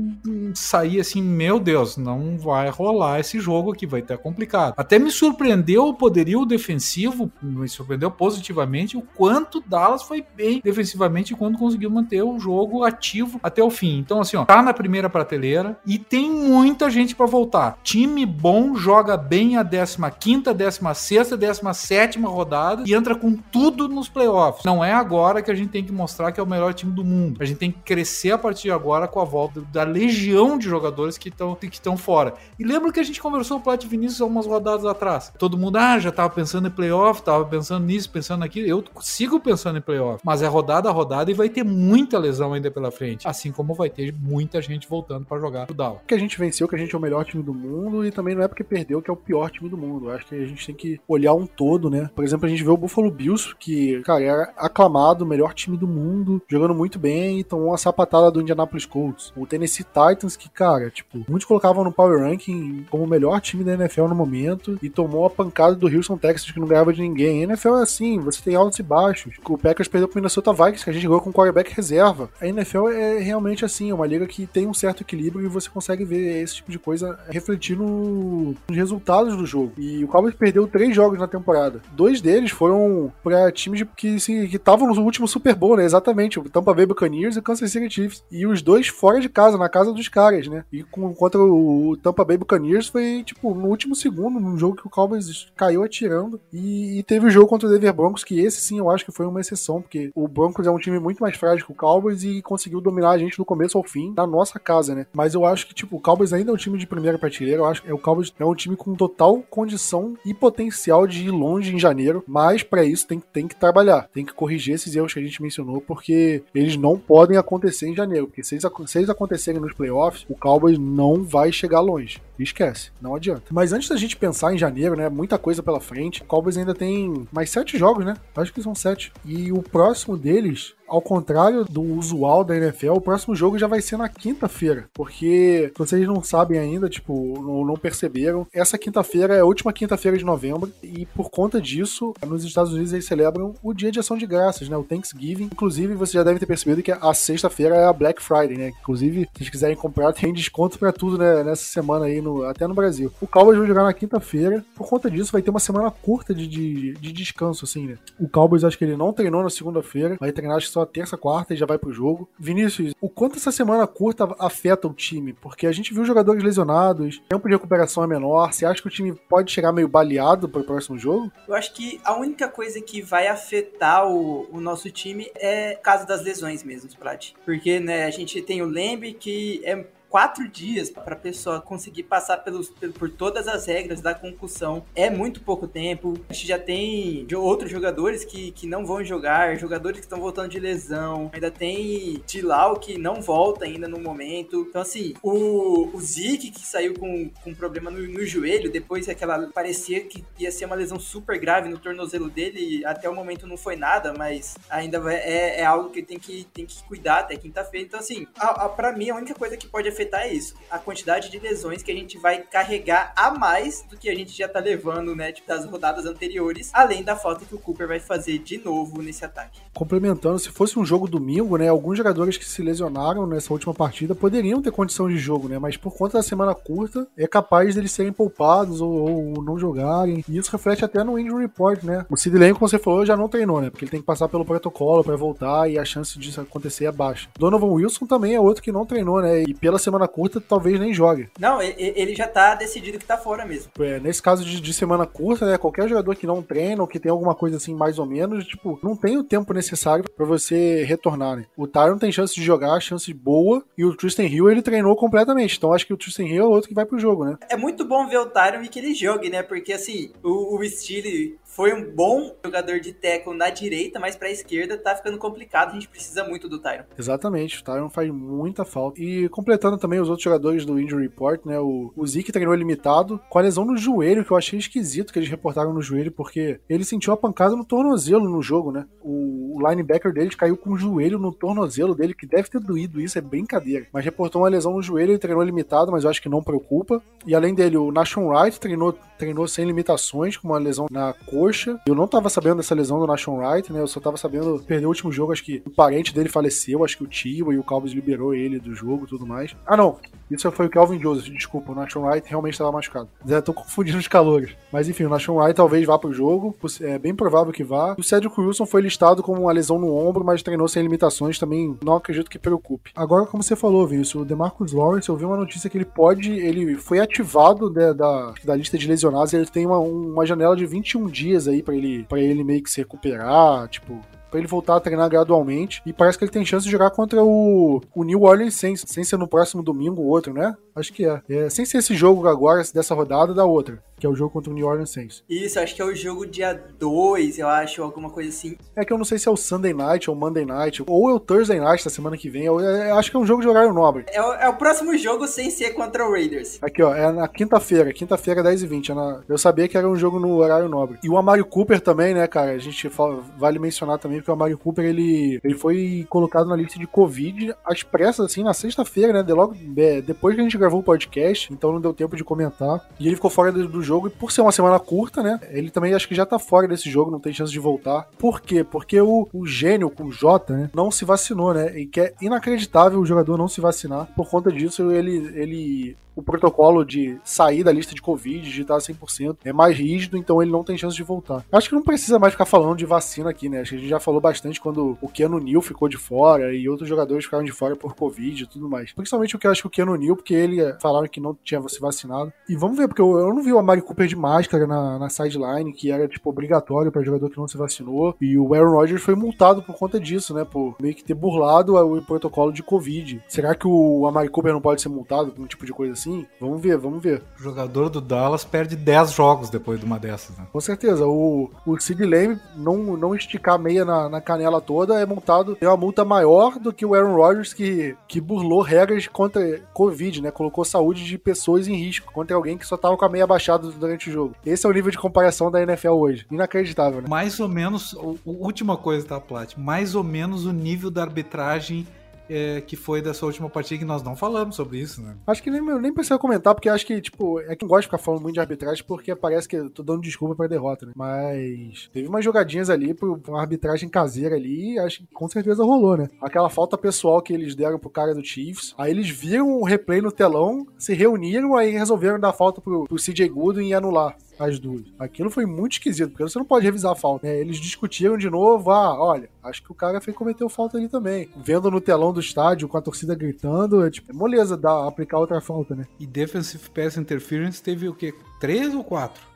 saí assim, meu Deus, não vai rolar esse jogo aqui, vai estar complicado. Até me surpreendeu o poderio defensivo, me surpreendeu positivamente o quanto Dallas foi bem defensivamente quando conseguiu manter o jogo ativo até o fim. Então, assim, ó, tá na primeira prateleira e tem muita gente para voltar. Time bom joga bem a 15, 16, 17 rodada e entra com tudo nos playoffs. Não é agora que a gente tem que mostrar que é o melhor time do mundo. A gente tem crescer a partir de agora com a volta da legião de jogadores que estão que estão fora. E lembra que a gente conversou com o Plat Vinícius algumas rodadas atrás. Todo mundo ah, já estava pensando em playoff, estava pensando nisso, pensando naquilo. Eu sigo pensando em playoff, mas é rodada a rodada e vai ter muita lesão ainda pela frente, assim como vai ter muita gente voltando para jogar o Dallas. Que a gente venceu, que a gente é o melhor time do mundo e também não é porque perdeu que é o pior time do mundo. Acho que a gente tem que olhar um todo, né? Por exemplo, a gente vê o Buffalo Bills que, cara, era aclamado o melhor time do mundo, jogando muito bem e tomou uma sapatada do Indianapolis Colts. O Tennessee Titans, que, cara, tipo, muitos colocavam no Power Ranking como o melhor time da NFL no momento e tomou a pancada do Houston Texas, que não ganhava de ninguém. A NFL é assim, você tem altos e baixos. O Packers perdeu pro Minnesota Vikings, que a gente jogou com quarterback reserva. A NFL é realmente assim, é uma liga que tem um certo equilíbrio e você consegue ver esse tipo de coisa refletir no, nos resultados do jogo. E o Cowboys perdeu três jogos na temporada. Dois deles foram para times que estavam no último Super Bowl, né? Exatamente. O Tampa Bay Buccaneers e o Kansas City Chiefs. E os dois fora de casa, na casa dos caras, né? E com, contra o Tampa Bay Buccaneers foi, tipo, no último segundo, num jogo que o Cowboys caiu atirando. E, e, teve o jogo contra o Denver Broncos, que esse sim eu acho que foi uma exceção, porque o Broncos é um time muito mais frágil que o Cowboys e conseguiu dominar a gente do começo ao fim, na nossa casa, né? Mas eu acho que, tipo, o Cowboys ainda é um time de primeira prateleira. Eu acho que é, o Cowboys é um time com total condição e potencial de ir longe em janeiro, mas para isso tem, tem que trabalhar, tem que corrigir esses erros que a gente mencionou, porque eles não podem acontecer acontecer em janeiro, porque se eles acontecerem nos playoffs, o Cowboys não vai chegar longe. Esquece, não adianta. Mas antes da gente pensar em janeiro, né, muita coisa pela frente, o Cowboys ainda tem mais sete jogos, né? Acho que são sete. E o próximo deles ao contrário do usual da NFL, o próximo jogo já vai ser na quinta-feira. Porque, vocês não sabem ainda, tipo, não, não perceberam, essa quinta-feira é a última quinta-feira de novembro. E por conta disso, nos Estados Unidos eles celebram o dia de ação de graças, né? O Thanksgiving. Inclusive, você já deve ter percebido que a sexta-feira é a Black Friday, né? Inclusive, se vocês quiserem comprar, tem desconto para tudo né? nessa semana aí, no, até no Brasil. O Cowboys vai jogar na quinta-feira. Por conta disso, vai ter uma semana curta de, de, de descanso, assim, né? O Cowboys acho que ele não treinou na segunda-feira, vai treinar acho que só terça, quarta e já vai pro jogo. Vinícius, o quanto essa semana curta afeta o time? Porque a gente viu jogadores lesionados, tempo de recuperação é menor. Você acha que o time pode chegar meio baleado pro próximo jogo? Eu acho que a única coisa que vai afetar o, o nosso time é caso das lesões mesmo, Plat. Porque, né, a gente tem o Lembre que é quatro dias para a pessoa conseguir passar pelos, por todas as regras da concussão é muito pouco tempo. A gente já tem outros jogadores que, que não vão jogar, jogadores que estão voltando de lesão, ainda tem Dilau que não volta ainda no momento. Então, assim, o, o Zeke que saiu com, com problema no, no joelho, depois aquela parecia que ia ser uma lesão super grave no tornozelo dele, até o momento não foi nada, mas ainda é, é algo que tem que, tem que cuidar até quinta-feira. Então, assim, para mim, a única coisa que pode afetar afetar é isso. A quantidade de lesões que a gente vai carregar a mais do que a gente já tá levando, né? Tipo, das rodadas anteriores, além da falta que o Cooper vai fazer de novo nesse ataque. Complementando, se fosse um jogo domingo, né? Alguns jogadores que se lesionaram nessa última partida poderiam ter condição de jogo, né? Mas por conta da semana curta, é capaz deles serem poupados ou, ou não jogarem. E isso reflete até no injury report, né? O Sid Lamb, como você falou, já não treinou, né? Porque ele tem que passar pelo protocolo para voltar e a chance disso acontecer é baixa. Donovan Wilson também é outro que não treinou, né? E pela semana curta, talvez nem jogue. Não, ele já tá decidido que tá fora mesmo. É, nesse caso de, de, semana curta, né? Qualquer jogador que não treina ou que tem alguma coisa assim, mais ou menos, tipo, não tem o tempo necessário para você retornar, né? O Tyron tem chance de jogar, chance boa, e o Tristan Hill ele treinou completamente. Então acho que o Tristan Hill é outro que vai pro jogo, né? É muito bom ver o Tyron e que ele jogue, né? Porque assim, o, o Steele foi um bom jogador de tackle na direita, mas pra esquerda tá ficando complicado. A gente precisa muito do Tyron. Exatamente, o Tyron faz muita falta. E completando também os outros jogadores do Injury Report, né? O, o Zeke treinou limitado com a lesão no joelho, que eu achei esquisito que eles reportaram no joelho, porque ele sentiu a pancada no tornozelo no jogo, né? O, o linebacker dele caiu com o joelho no tornozelo dele, que deve ter doído isso, é brincadeira. Mas reportou uma lesão no joelho, ele treinou limitado, mas eu acho que não preocupa. E além dele, o Nashon Wright treinou, treinou sem limitações, com uma lesão na coxa. Eu não tava sabendo dessa lesão do Nashon Wright, né? Eu só tava sabendo, perdeu o último jogo, acho que o parente dele faleceu, acho que o tio e o Cowboys liberou ele do jogo tudo mais. Ah, não. Isso foi o Calvin Joseph, desculpa. O Nashon Wright realmente estava machucado. Já tô confundindo os calores. Mas enfim, o Nashon Wright talvez vá pro jogo. É bem provável que vá. O Cedric Wilson foi listado como uma lesão no ombro, mas treinou sem limitações. Também não acredito que preocupe. Agora, como você falou, Vinícius, o DeMarcus Lawrence, eu vi uma notícia que ele pode. Ele foi ativado da, da, da lista de lesionados. Ele tem uma, uma janela de 21 dias aí para ele, pra ele meio que se recuperar. Tipo, para ele voltar a treinar gradualmente. E parece que ele tem chance de jogar contra o, o New Orleans Saints, sem ser no próximo domingo ou outro, né? Acho que é. é. Sem ser esse jogo agora, dessa rodada, da outra que é o jogo contra o New Orleans Saints. Isso, acho que é o jogo dia 2, eu acho, alguma coisa assim. É que eu não sei se é o Sunday Night ou Monday Night, ou é o Thursday Night da semana que vem. Eu, eu acho que é um jogo de horário nobre. É o, é o, próximo jogo sem ser contra o Raiders. Aqui, ó, é na quinta-feira, quinta-feira, 10h20. É na... Eu sabia que era um jogo no horário nobre. E o Amari Cooper também, né, cara? A gente fala, vale mencionar também que o Amari Cooper, ele, ele foi colocado na lista de Covid às pressas, assim, na sexta-feira, né? De logo, é, depois que a gente gravou o podcast, então não deu tempo de comentar. E ele ficou fora do, do jogo, e por ser uma semana curta, né? Ele também acho que já tá fora desse jogo, não tem chance de voltar. Por quê? Porque o, o gênio com J, né, não se vacinou, né? E que é inacreditável o jogador não se vacinar. Por conta disso, ele, ele o protocolo de sair da lista de Covid, de estar 100%, é mais rígido, então ele não tem chance de voltar. Acho que não precisa mais ficar falando de vacina aqui, né? Acho que a gente já falou bastante quando o Keanu Neal ficou de fora e outros jogadores ficaram de fora por Covid e tudo mais. Principalmente o que eu acho que o Keanu Neal, porque ele eh, falaram que não tinha se vacinado. E vamos ver, porque eu, eu não vi o Amari Cooper de máscara na, na sideline, que era, tipo, obrigatório para jogador que não se vacinou. E o Aaron Rodgers foi multado por conta disso, né? Por meio que ter burlado o protocolo de Covid. Será que o Amari Cooper não pode ser multado por um tipo de coisa assim? Vamos ver, vamos ver. O jogador do Dallas perde 10 jogos depois de uma dessas, né? Com certeza. O, o Sid Lamb não, não esticar a meia na, na canela toda é montado, tem uma multa maior do que o Aaron Rodgers que, que burlou regras contra Covid, né? Colocou saúde de pessoas em risco contra alguém que só tava com a meia baixada durante o jogo. Esse é o nível de comparação da NFL hoje. Inacreditável, né? Mais ou menos, o, última coisa, tá, Plat? Mais ou menos o nível da arbitragem é, que foi dessa última partida que nós não falamos sobre isso, né? Acho que nem, nem precisa comentar, porque acho que, tipo, é quem gosta de ficar falando muito de arbitragem, porque parece que eu tô dando desculpa pra derrota, né? Mas teve umas jogadinhas ali por uma arbitragem caseira ali, acho que com certeza rolou, né? Aquela falta pessoal que eles deram pro cara do Chiefs, aí eles viram o replay no telão, se reuniram, aí resolveram dar falta pro, pro CJ Goodwin e anular as duas. Aquilo foi muito esquisito, porque você não pode revisar a falta. Né? Eles discutiram de novo, ah, olha, acho que o cara fez cometeu falta ali também. Vendo no telão do estádio, com a torcida gritando, é tipo, é moleza dar, aplicar outra falta, né? E Defensive Pass Interference teve o quê? Três ou quatro?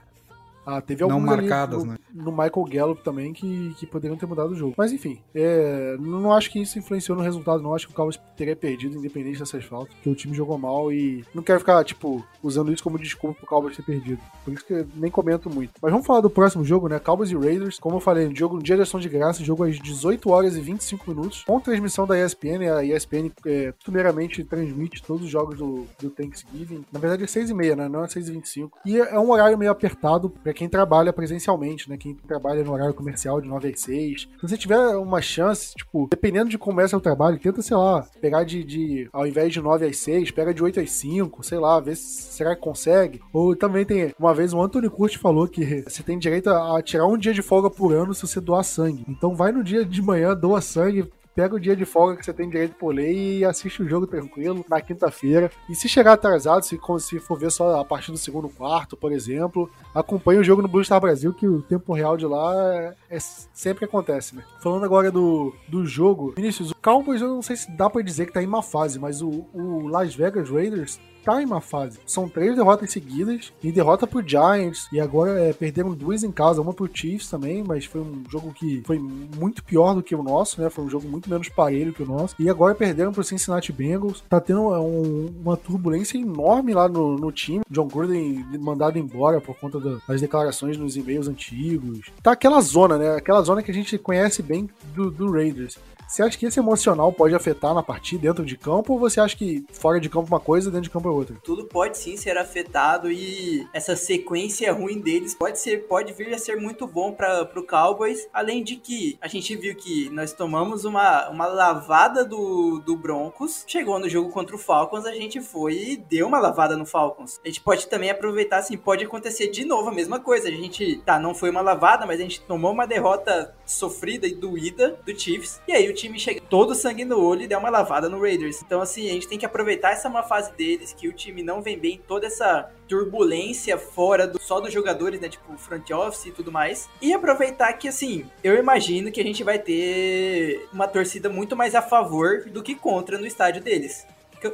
Ah, teve Não algumas marcadas, no, né? no Michael Gallup também que, que poderiam ter mudado o jogo. Mas enfim, é, não acho que isso influenciou no resultado, não. Acho que o Cowboys teria perdido, independente dessas faltas, porque o time jogou mal e não quero ficar, tipo, usando isso como desculpa pro Cowboys ter perdido. Por isso que eu nem comento muito. Mas vamos falar do próximo jogo, né? Cowboys e Raiders. Como eu falei, jogo no dia de ação de graça, jogo às 18 horas e 25 minutos, com transmissão da ESPN. A ESPN, é, primeiramente, transmite todos os jogos do, do Thanksgiving. Na verdade, é 6 e meia, né? Não é 6 e 25. E é um horário meio apertado pra quem trabalha presencialmente, né? Quem trabalha no horário comercial de 9 às 6. Se você tiver uma chance, tipo, dependendo de como é seu trabalho, tenta, sei lá, pegar de, de ao invés de 9 às 6, pega de 8 às 5, sei lá, vê se será que consegue. Ou também tem, uma vez o Anthony Curti falou que você tem direito a tirar um dia de folga por ano se você doar sangue. Então vai no dia de manhã, doa sangue, pega o dia de folga que você tem direito por lei e assiste o jogo tranquilo na quinta-feira. E se chegar atrasado, se, se for ver só a partir do segundo quarto, por exemplo, acompanhe o jogo no Blue Star Brasil, que o tempo real de lá é, é- sempre acontece, né? Falando agora do, do jogo, Vinícius, o Cowboys eu não sei se dá pra dizer que tá em uma fase, mas o, o Las Vegas Raiders tá em uma fase. São três derrotas seguidas e derrota pro Giants e agora é, perderam duas em casa, uma pro Chiefs também, mas foi um jogo que foi muito pior do que o nosso, né? Foi um jogo muito menos parelho que o nosso. E agora perderam pro Cincinnati Bengals. Tá tendo um- uma turbulência enorme lá no, no time. John Gruden mandado embora por conta da- das declarações nos e-mails antigos. Tá aquela zona, né? Aquela zona que a gente conhece bem do, do Raiders. Você acha que esse emocional pode afetar na partida dentro de campo ou você acha que fora de campo uma coisa, dentro de campo é outra? Tudo pode sim ser afetado e essa sequência ruim deles pode ser pode vir a ser muito bom para pro Cowboys, além de que a gente viu que nós tomamos uma, uma lavada do, do Broncos, chegou no jogo contra o Falcons, a gente foi e deu uma lavada no Falcons. A gente pode também aproveitar assim, pode acontecer de novo a mesma coisa. A gente, tá, não foi uma lavada, mas a gente tomou uma derrota sofrida e doída do Chiefs. E aí o time chega todo sangue no olho e dá uma lavada no Raiders. Então, assim, a gente tem que aproveitar essa má fase deles, que o time não vem bem, toda essa turbulência fora do, só dos jogadores, né? Tipo, front office e tudo mais. E aproveitar que, assim, eu imagino que a gente vai ter uma torcida muito mais a favor do que contra no estádio deles.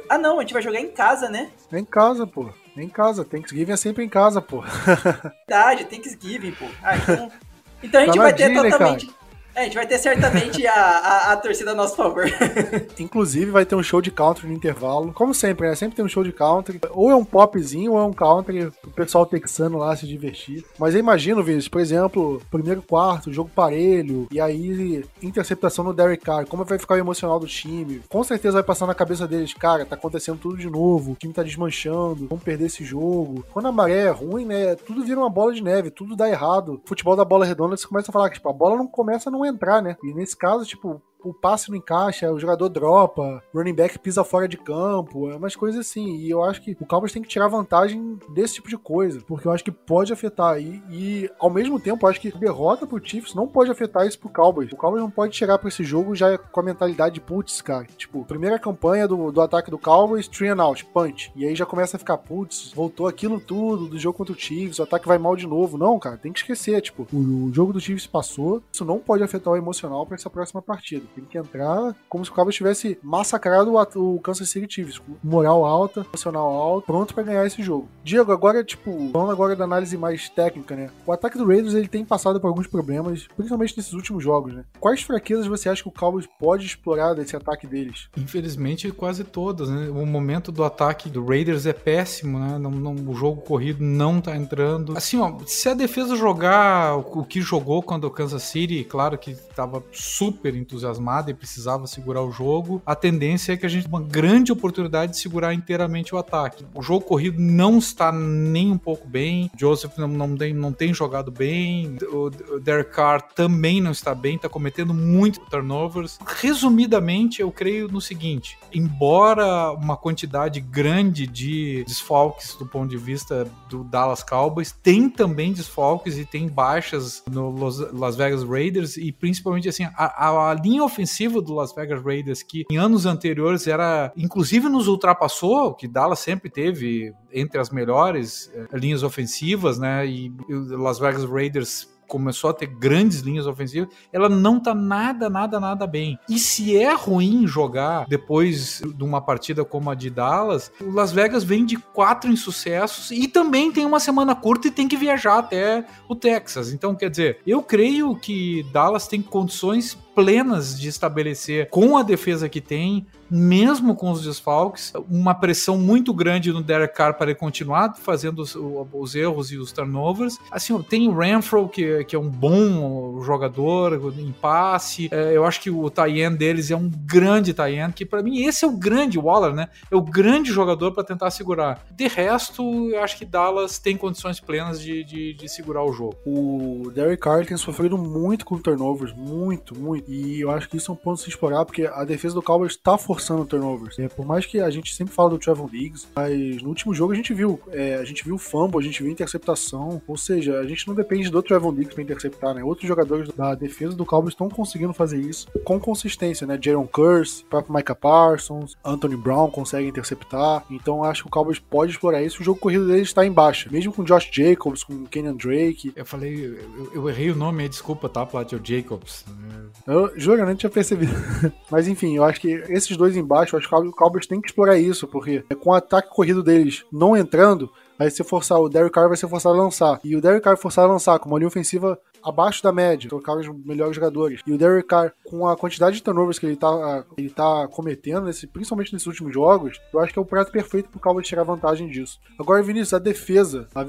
Ah, não, a gente vai jogar em casa, né? É em casa, pô. É em casa. Thanksgiving é sempre em casa, pô. Verdade, Thanksgiving, pô. Ah, então. Então a gente Tá vai ter totalmente. É, a gente vai ter certamente a, a, a torcida a nosso favor. Inclusive, vai ter um show de country no intervalo. Como sempre, né? Sempre tem um show de country. Ou é um popzinho, ou é um country. O pessoal texano lá se divertir. Mas eu imagino, Vinícius, por exemplo, primeiro quarto, jogo parelho. E aí, interceptação no Derek Carr. Como vai ficar o emocional do time? Com certeza vai passar na cabeça deles, cara, tá acontecendo tudo de novo. O time tá desmanchando. Vamos perder esse jogo. Quando a maré é ruim, né? Tudo vira uma bola de neve. Tudo dá errado. Futebol da bola redonda, você começa a falar que, tipo, a bola não começa não entrar, né? E nesse caso, tipo, o passe não encaixa, o jogador dropa, running back pisa fora de campo, é umas coisas assim. E eu acho que o Cowboys tem que tirar vantagem desse tipo de coisa, porque eu acho que pode afetar. E, e ao mesmo tempo, eu acho que derrota pro Chiefs não pode afetar isso pro Cowboys. O Cowboys não pode chegar pra esse jogo já com a mentalidade de putz, cara. Tipo, primeira campanha do, do ataque do Cowboys, three and out, punch. E aí já começa a ficar, putz, voltou aquilo tudo do jogo contra o Chiefs, o ataque vai mal de novo. Não, cara, tem que esquecer. Tipo, o, o jogo do Chiefs passou, isso não pode afetar o emocional pra essa próxima partida. Tem que entrar como se o Cowboys tivesse massacrado o, o Kansas City Chiefs, moral alta, emocional alto, pronto pra ganhar esse jogo. Diego, agora, tipo, falando agora da análise mais técnica, né? O ataque do Raiders, ele tem passado por alguns problemas, principalmente nesses últimos jogos, né? Quais fraquezas você acha que o Cowboys pode explorar desse ataque deles? Infelizmente, quase todas, né? O momento do ataque do Raiders é péssimo, né? Não, não- o jogo corrido não tá entrando. Assim, ó, se a defesa jogar o, o que jogou quando o Kansas City, claro que tava super entusiasmado entusiasmada e precisava segurar o jogo, a tendência é que a gente tenha uma grande oportunidade de segurar inteiramente o ataque. O jogo corrido não está nem um pouco bem, Joseph não, não, tem, não tem jogado bem, o Derek Carr também não está bem, está cometendo muito turnovers. Resumidamente, eu creio no seguinte: embora uma quantidade grande de desfalques do ponto de vista do Dallas Cowboys, tem também desfalques e tem baixas no Las Vegas Raiders e principalmente assim a, a, linha ofensiva do Las Vegas Raiders que em anos anteriores era inclusive nos ultrapassou, que Dallas sempre teve entre as melhores eh, linhas ofensivas, né? E Las Vegas Raiders começou a ter grandes linhas ofensivas, ela não tá nada, nada, nada bem. E se é ruim jogar depois de uma partida como a de Dallas, o Las Vegas vem de quatro insucessos e também tem uma semana curta e tem que viajar até o Texas. Então, quer dizer, eu creio que Dallas tem condições plenas de estabelecer com a defesa que tem, mesmo com os desfalques, uma pressão muito grande no Derek Carr para ele continuar fazendo os, os erros e os turnovers. Assim, tem o Renfro, que, que é um bom jogador em passe. É, eu acho que o tie deles é um grande tie que para mim esse é o grande Waller, né? É o grande jogador para tentar segurar. De resto, eu acho que Dallas tem condições plenas de, de, de segurar o jogo. O Derek Carr tem sofrido muito com turnovers, muito, muito. E eu acho que isso é um ponto a se explorar, porque a defesa do Cowboys está forçando turnovers. É, por mais que a gente sempre fala do Trevor Diggs, mas no último jogo a gente viu, é, a gente viu fumble, a gente viu interceptação, ou seja, a gente não depende do Trevor Diggs para interceptar, né? Outros jogadores da defesa do Cowboys estão conseguindo fazer isso com consistência, né? Jaron Curse, próprio Micah Parsons, Anthony Brown consegue interceptar, então acho que o Cowboys pode explorar isso. O jogo corrido deles está em baixa, mesmo com Josh Jacobs, com Kenyon Drake. Eu falei, eu, eu errei o nome, desculpa, tá, Platio Jacobs. Eu juro, eu nem tinha percebido. Mas enfim, eu acho que esses dois embaixo, acho que o Cowboys tem que explorar isso, porque com o ataque corrido deles não entrando, Aí se forçar o Derek Carr vai ser forçado a lançar. E o Derek Carr forçado a lançar com uma linha ofensiva abaixo da média, trocar os melhores jogadores. E o Derek Carr, com a quantidade de turnovers que ele tá, ele tá cometendo, nesse, principalmente nesses últimos jogos, eu acho que é o prato perfeito pro Cowboys tirar vantagem disso. Agora, Vinícius, a defesa, a,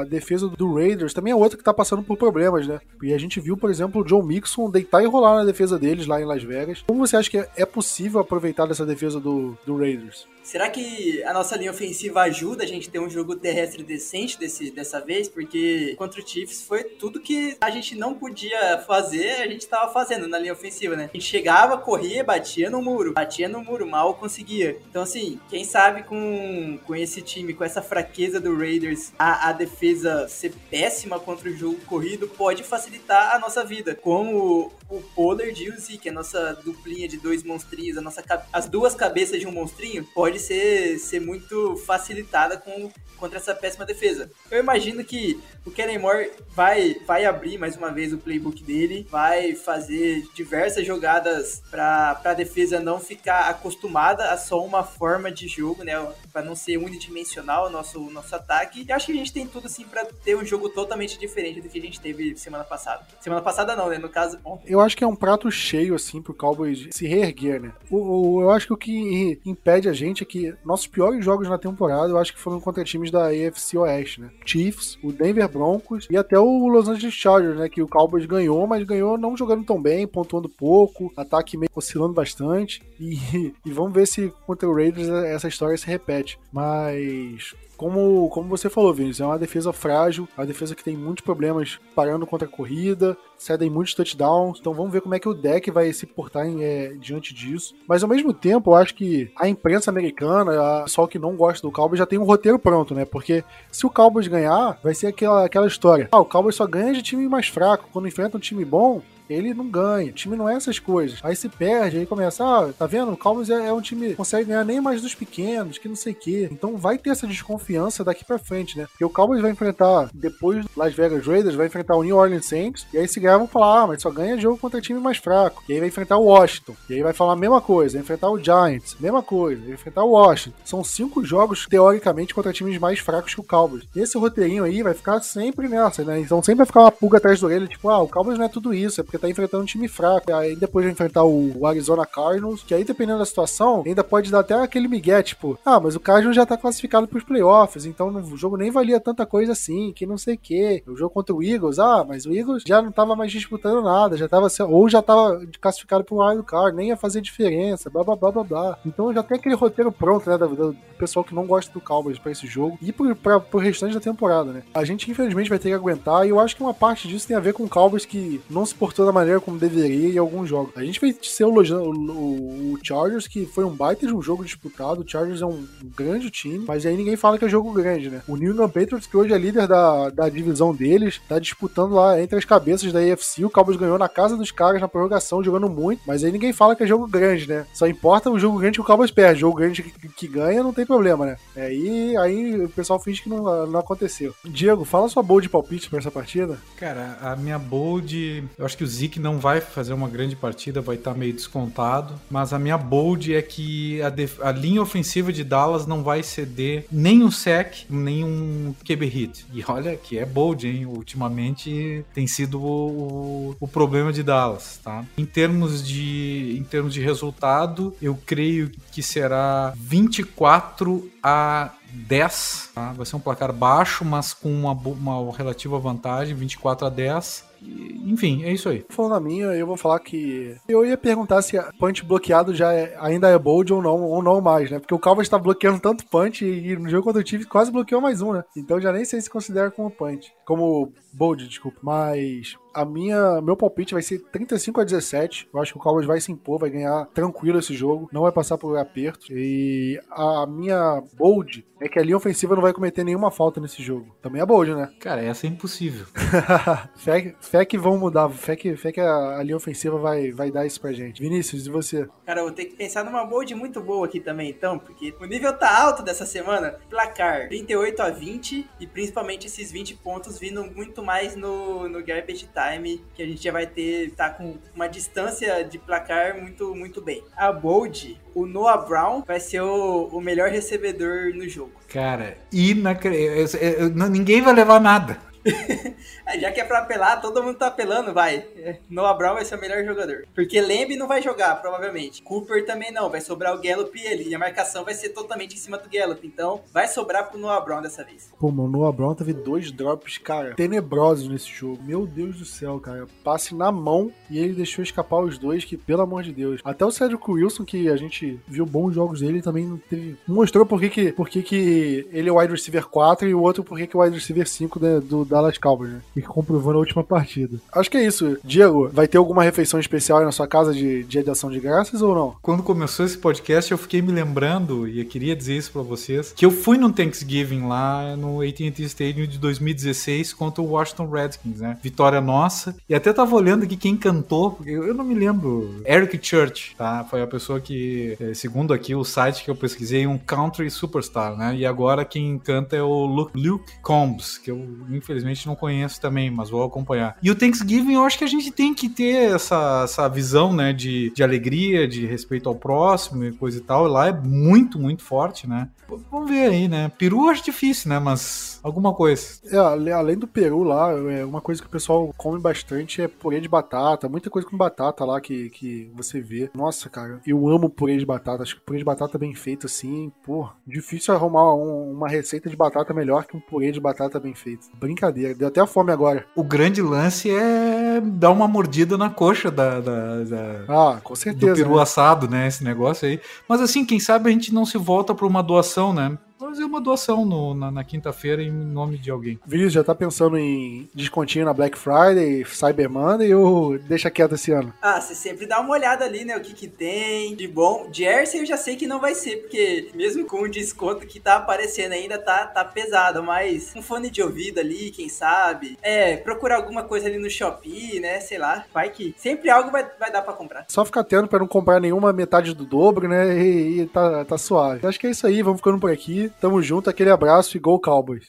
a, defesa do Raiders também é outra que tá passando por problemas, né? E a gente viu, por exemplo, o John Mixon deitar e rolar na defesa deles lá em Las Vegas. Como você acha que é possível aproveitar dessa defesa do, do Raiders? Será que a nossa linha ofensiva ajuda a gente ter um jogo terrestre decente desse, dessa vez? Porque contra o Chiefs foi tudo que a gente não podia fazer, a gente estava fazendo na linha ofensiva, né? A gente chegava, corria, batia no muro, batia no muro, mal conseguia. Então, assim, quem sabe com, com esse time, com essa fraqueza do Raiders, a, a defesa ser péssima contra o jogo corrido pode facilitar a nossa vida. Como o Pollard e o Zeke, a nossa duplinha de dois monstrinhos, a nossa, as duas cabeças de um monstrinho, pode ser, ser muito facilitada com, contra essa péssima defesa. Eu imagino que o Kellen Moore vai, vai abrir mais uma vez o playbook dele, vai fazer diversas jogadas para a defesa não ficar acostumada a só uma forma de jogo, né? Para não ser unidimensional o nosso, nosso ataque. E acho que a gente tem tudo assim para ter um jogo totalmente diferente do que a gente teve semana passada. Semana passada não, né? No caso, ontem. Eu acho que é um prato cheio assim pro Cowboys se reerguer, né? O, o, eu acho que o que impede a gente que nossos piores jogos na temporada, eu acho que foram contra times da AFC Oeste, né? Chiefs, o Denver Broncos e até o Los Angeles Chargers, né? Que o Cowboys ganhou, mas ganhou não jogando tão bem, pontuando pouco, ataque meio oscilando bastante. E, e vamos ver se contra o Raiders essa história se repete. Mas como, como você falou, Vinícius, é uma defesa frágil, uma defesa que tem muitos problemas parando contra a corrida, cedem muitos touchdowns, então vamos ver como é que o deck vai se portar em, é, diante disso. Mas ao mesmo tempo, eu acho que a imprensa americana, a pessoal que não gosta do Cowboys, já tem um roteiro pronto, né? Porque se o Cowboys ganhar, vai ser aquela, aquela história. Ah, o Cowboys só ganha de time mais fraco. Quando enfrenta um time bom, ele não ganha. O time não é essas coisas. Aí se perde, aí começa, ah, tá vendo? O Cowboys é, é um time que consegue ganhar nem mais dos pequenos, que não sei o quê. Então vai ter essa desconfiança daqui pra frente, né? Porque o Cowboys vai enfrentar, depois Las Vegas Raiders, vai enfrentar o New Orleans Saints, e aí se ganhar vão falar, ah, mas só ganha jogo contra time mais fraco. E aí vai enfrentar o Washington, e aí vai falar a mesma coisa, vai enfrentar o Giants, mesma coisa, vai enfrentar o Washington. São cinco jogos, teoricamente, contra times mais fracos que o Cowboys. Esse roteirinho aí vai ficar sempre nessa, né? Então sempre vai ficar uma pulga atrás do orelha, tipo, ah, o Cowboys não é tudo isso, é porque porque tá enfrentando um time fraco. Aí depois vai enfrentar o Arizona Cardinals, que aí dependendo da situação, ainda pode dar até aquele migué, tipo, ah, mas o Cardinals já tá classificado pros playoffs, então o jogo nem valia tanta coisa assim, que não sei o quê. O jogo contra o Eagles, ah, mas o Eagles já não tava mais disputando nada, já tava, ou já tava classificado pro wild card, nem ia fazer diferença, blá blá blá blá blá. Então já tem aquele roteiro pronto, né, do, do pessoal que não gosta do Cowboys pra esse jogo e pro, pra, pro restante da temporada, né. A gente infelizmente vai ter que aguentar e eu acho que uma parte disso tem a ver com o Cowboys que não se portou da maneira como deveria em alguns jogos. A gente vai ser o, o, o Chargers, que foi um baita de um jogo disputado, o Chargers é um, grande time, mas aí ninguém fala que é jogo grande, né. O New England Patriots, que hoje é líder da, da divisão deles, tá disputando lá entre as cabeças da AFC, o Cowboys ganhou na casa dos caras na prorrogação, jogando muito, mas aí ninguém fala que é jogo grande, né. Só importa o jogo grande que o Cowboys perde, jogo grande que, que ganha não tem problema, né. Aí, aí o pessoal finge que não, não aconteceu. Diego, fala sua boa de palpite pra essa partida. Cara, a minha bold, eu acho que o Zeke não vai fazer uma grande partida, vai estar tá meio descontado, mas a minha bold é que a, a, linha ofensiva de Dallas não vai ceder nem um sec, nem um QB hit. E olha que é bold, hein? Ultimamente tem sido o, o problema de Dallas, tá? Em termos de em termos de resultado, eu creio que será 24 a 10. Tá? Vai ser um placar baixo, mas com uma, uma relativa vantagem, 24 a 10. Enfim, é isso aí. Falando a minha, eu vou falar que. Eu ia perguntar se punch bloqueado já é, ainda é bold ou não, ou não mais, né? Porque o Calvas está bloqueando tanto punch e no jogo quando eu tive quase bloqueou mais um, né? Então já nem sei se considera como punch. Como bold, desculpa. Mas a minha, meu palpite vai ser 35 a 17. Eu acho que o Cowboys vai se impor, vai ganhar tranquilo esse jogo, não vai passar por aperto. E a minha bold é que a linha ofensiva não vai cometer nenhuma falta nesse jogo. Também é bold, né? Cara, essa é impossível. fé, fé que vão mudar, fé que, fé que a, a, linha ofensiva vai, vai dar isso pra gente. Vinícius, e você? Cara, eu vou ter que pensar numa bold muito boa aqui também, então, porque o nível tá alto dessa semana. Placar 38 a 20 e principalmente esses 20 pontos vindo muito mais no, no garbage time que a gente já vai ter, tá com uma distância de placar muito, muito bem. A Bold, o Noah Brown vai ser o, o melhor recebedor no jogo. Cara, inacreditável. Ninguém vai levar nada. Já que é pra apelar, todo mundo tá apelando, vai. Noah Brown vai ser o melhor jogador. Porque Lembe não vai jogar, provavelmente. Cooper também não. Vai sobrar o Gallup e ele. E a marcação vai ser totalmente em cima do Gallup. Então, vai sobrar pro Noah Brown dessa vez. Pô, mano, o Noah Brown teve dois drops, cara, tenebrosos nesse jogo. Meu Deus do céu, cara. Passe na mão e ele deixou escapar os dois, que pelo amor de Deus. Até o Cedric Wilson, que a gente viu bons jogos dele, também teve. Mostrou por que, que, por que, que ele é o wide receiver 4 e o outro por que, que é o wide receiver 5 do, do Dallas Cowboys, né? E comprovou na última partida. Acho que é isso. Diego, vai ter alguma refeição especial aí na sua casa de Dia de Ação de Graças ou não? Quando começou esse podcast, eu fiquei me lembrando, e eu queria dizer isso pra vocês, que eu fui no Thanksgiving lá no AT&T Stadium de 2016 contra o Washington Redskins, né? Vitória nossa. E até tava olhando aqui quem cantou, eu, eu não me lembro. Eric Church, tá? Foi a pessoa que, eh, segundo aqui o site que eu pesquisei, um country superstar, né? E agora quem canta é o Luke Combs, que eu infelizmente infelizmente não conheço também, mas vou acompanhar. E o Thanksgiving, eu acho que a gente tem que ter essa, essa visão, né, de, de alegria, de respeito ao próximo e coisa e tal. E lá é muito, muito forte, né? Vamos ver aí, né? Peru acho difícil, né? Mas alguma coisa. É, além do peru lá, é uma coisa que o pessoal come bastante é purê de batata. Muita coisa com batata lá que, que você vê. Nossa, cara, eu amo purê de batata. Acho que purê de batata bem feito assim, pô, difícil arrumar um, uma receita de batata melhor que um purê de batata bem feito. Brincadeira, deu até fome agora. O grande lance é dar uma mordida na coxa da, da, da ah, com certeza, do peru né? assado, né? Esse negócio aí. Mas assim, quem sabe a gente não se volta para uma doação, né? Fazer uma doação no, na, na quinta-feira em nome de alguém. Vinícius, já tá pensando em descontinho na Black Friday, Cyber Monday ou deixa quieto esse ano? Ah, você sempre dá uma olhada ali, né? O que que tem de bom. Jersey eu já sei que não vai ser, porque mesmo com o desconto que tá aparecendo ainda tá, tá pesado, mas um fone de ouvido ali, quem sabe. É, procurar alguma coisa ali no Shopee, né? Sei lá, vai que sempre algo vai, vai dar pra comprar. Só ficar atento pra não comprar nenhuma metade do dobro, né? E, e tá, tá suave. Acho que é isso aí, vamos ficando por aqui. Tamo junto, aquele abraço e Go Cowboys.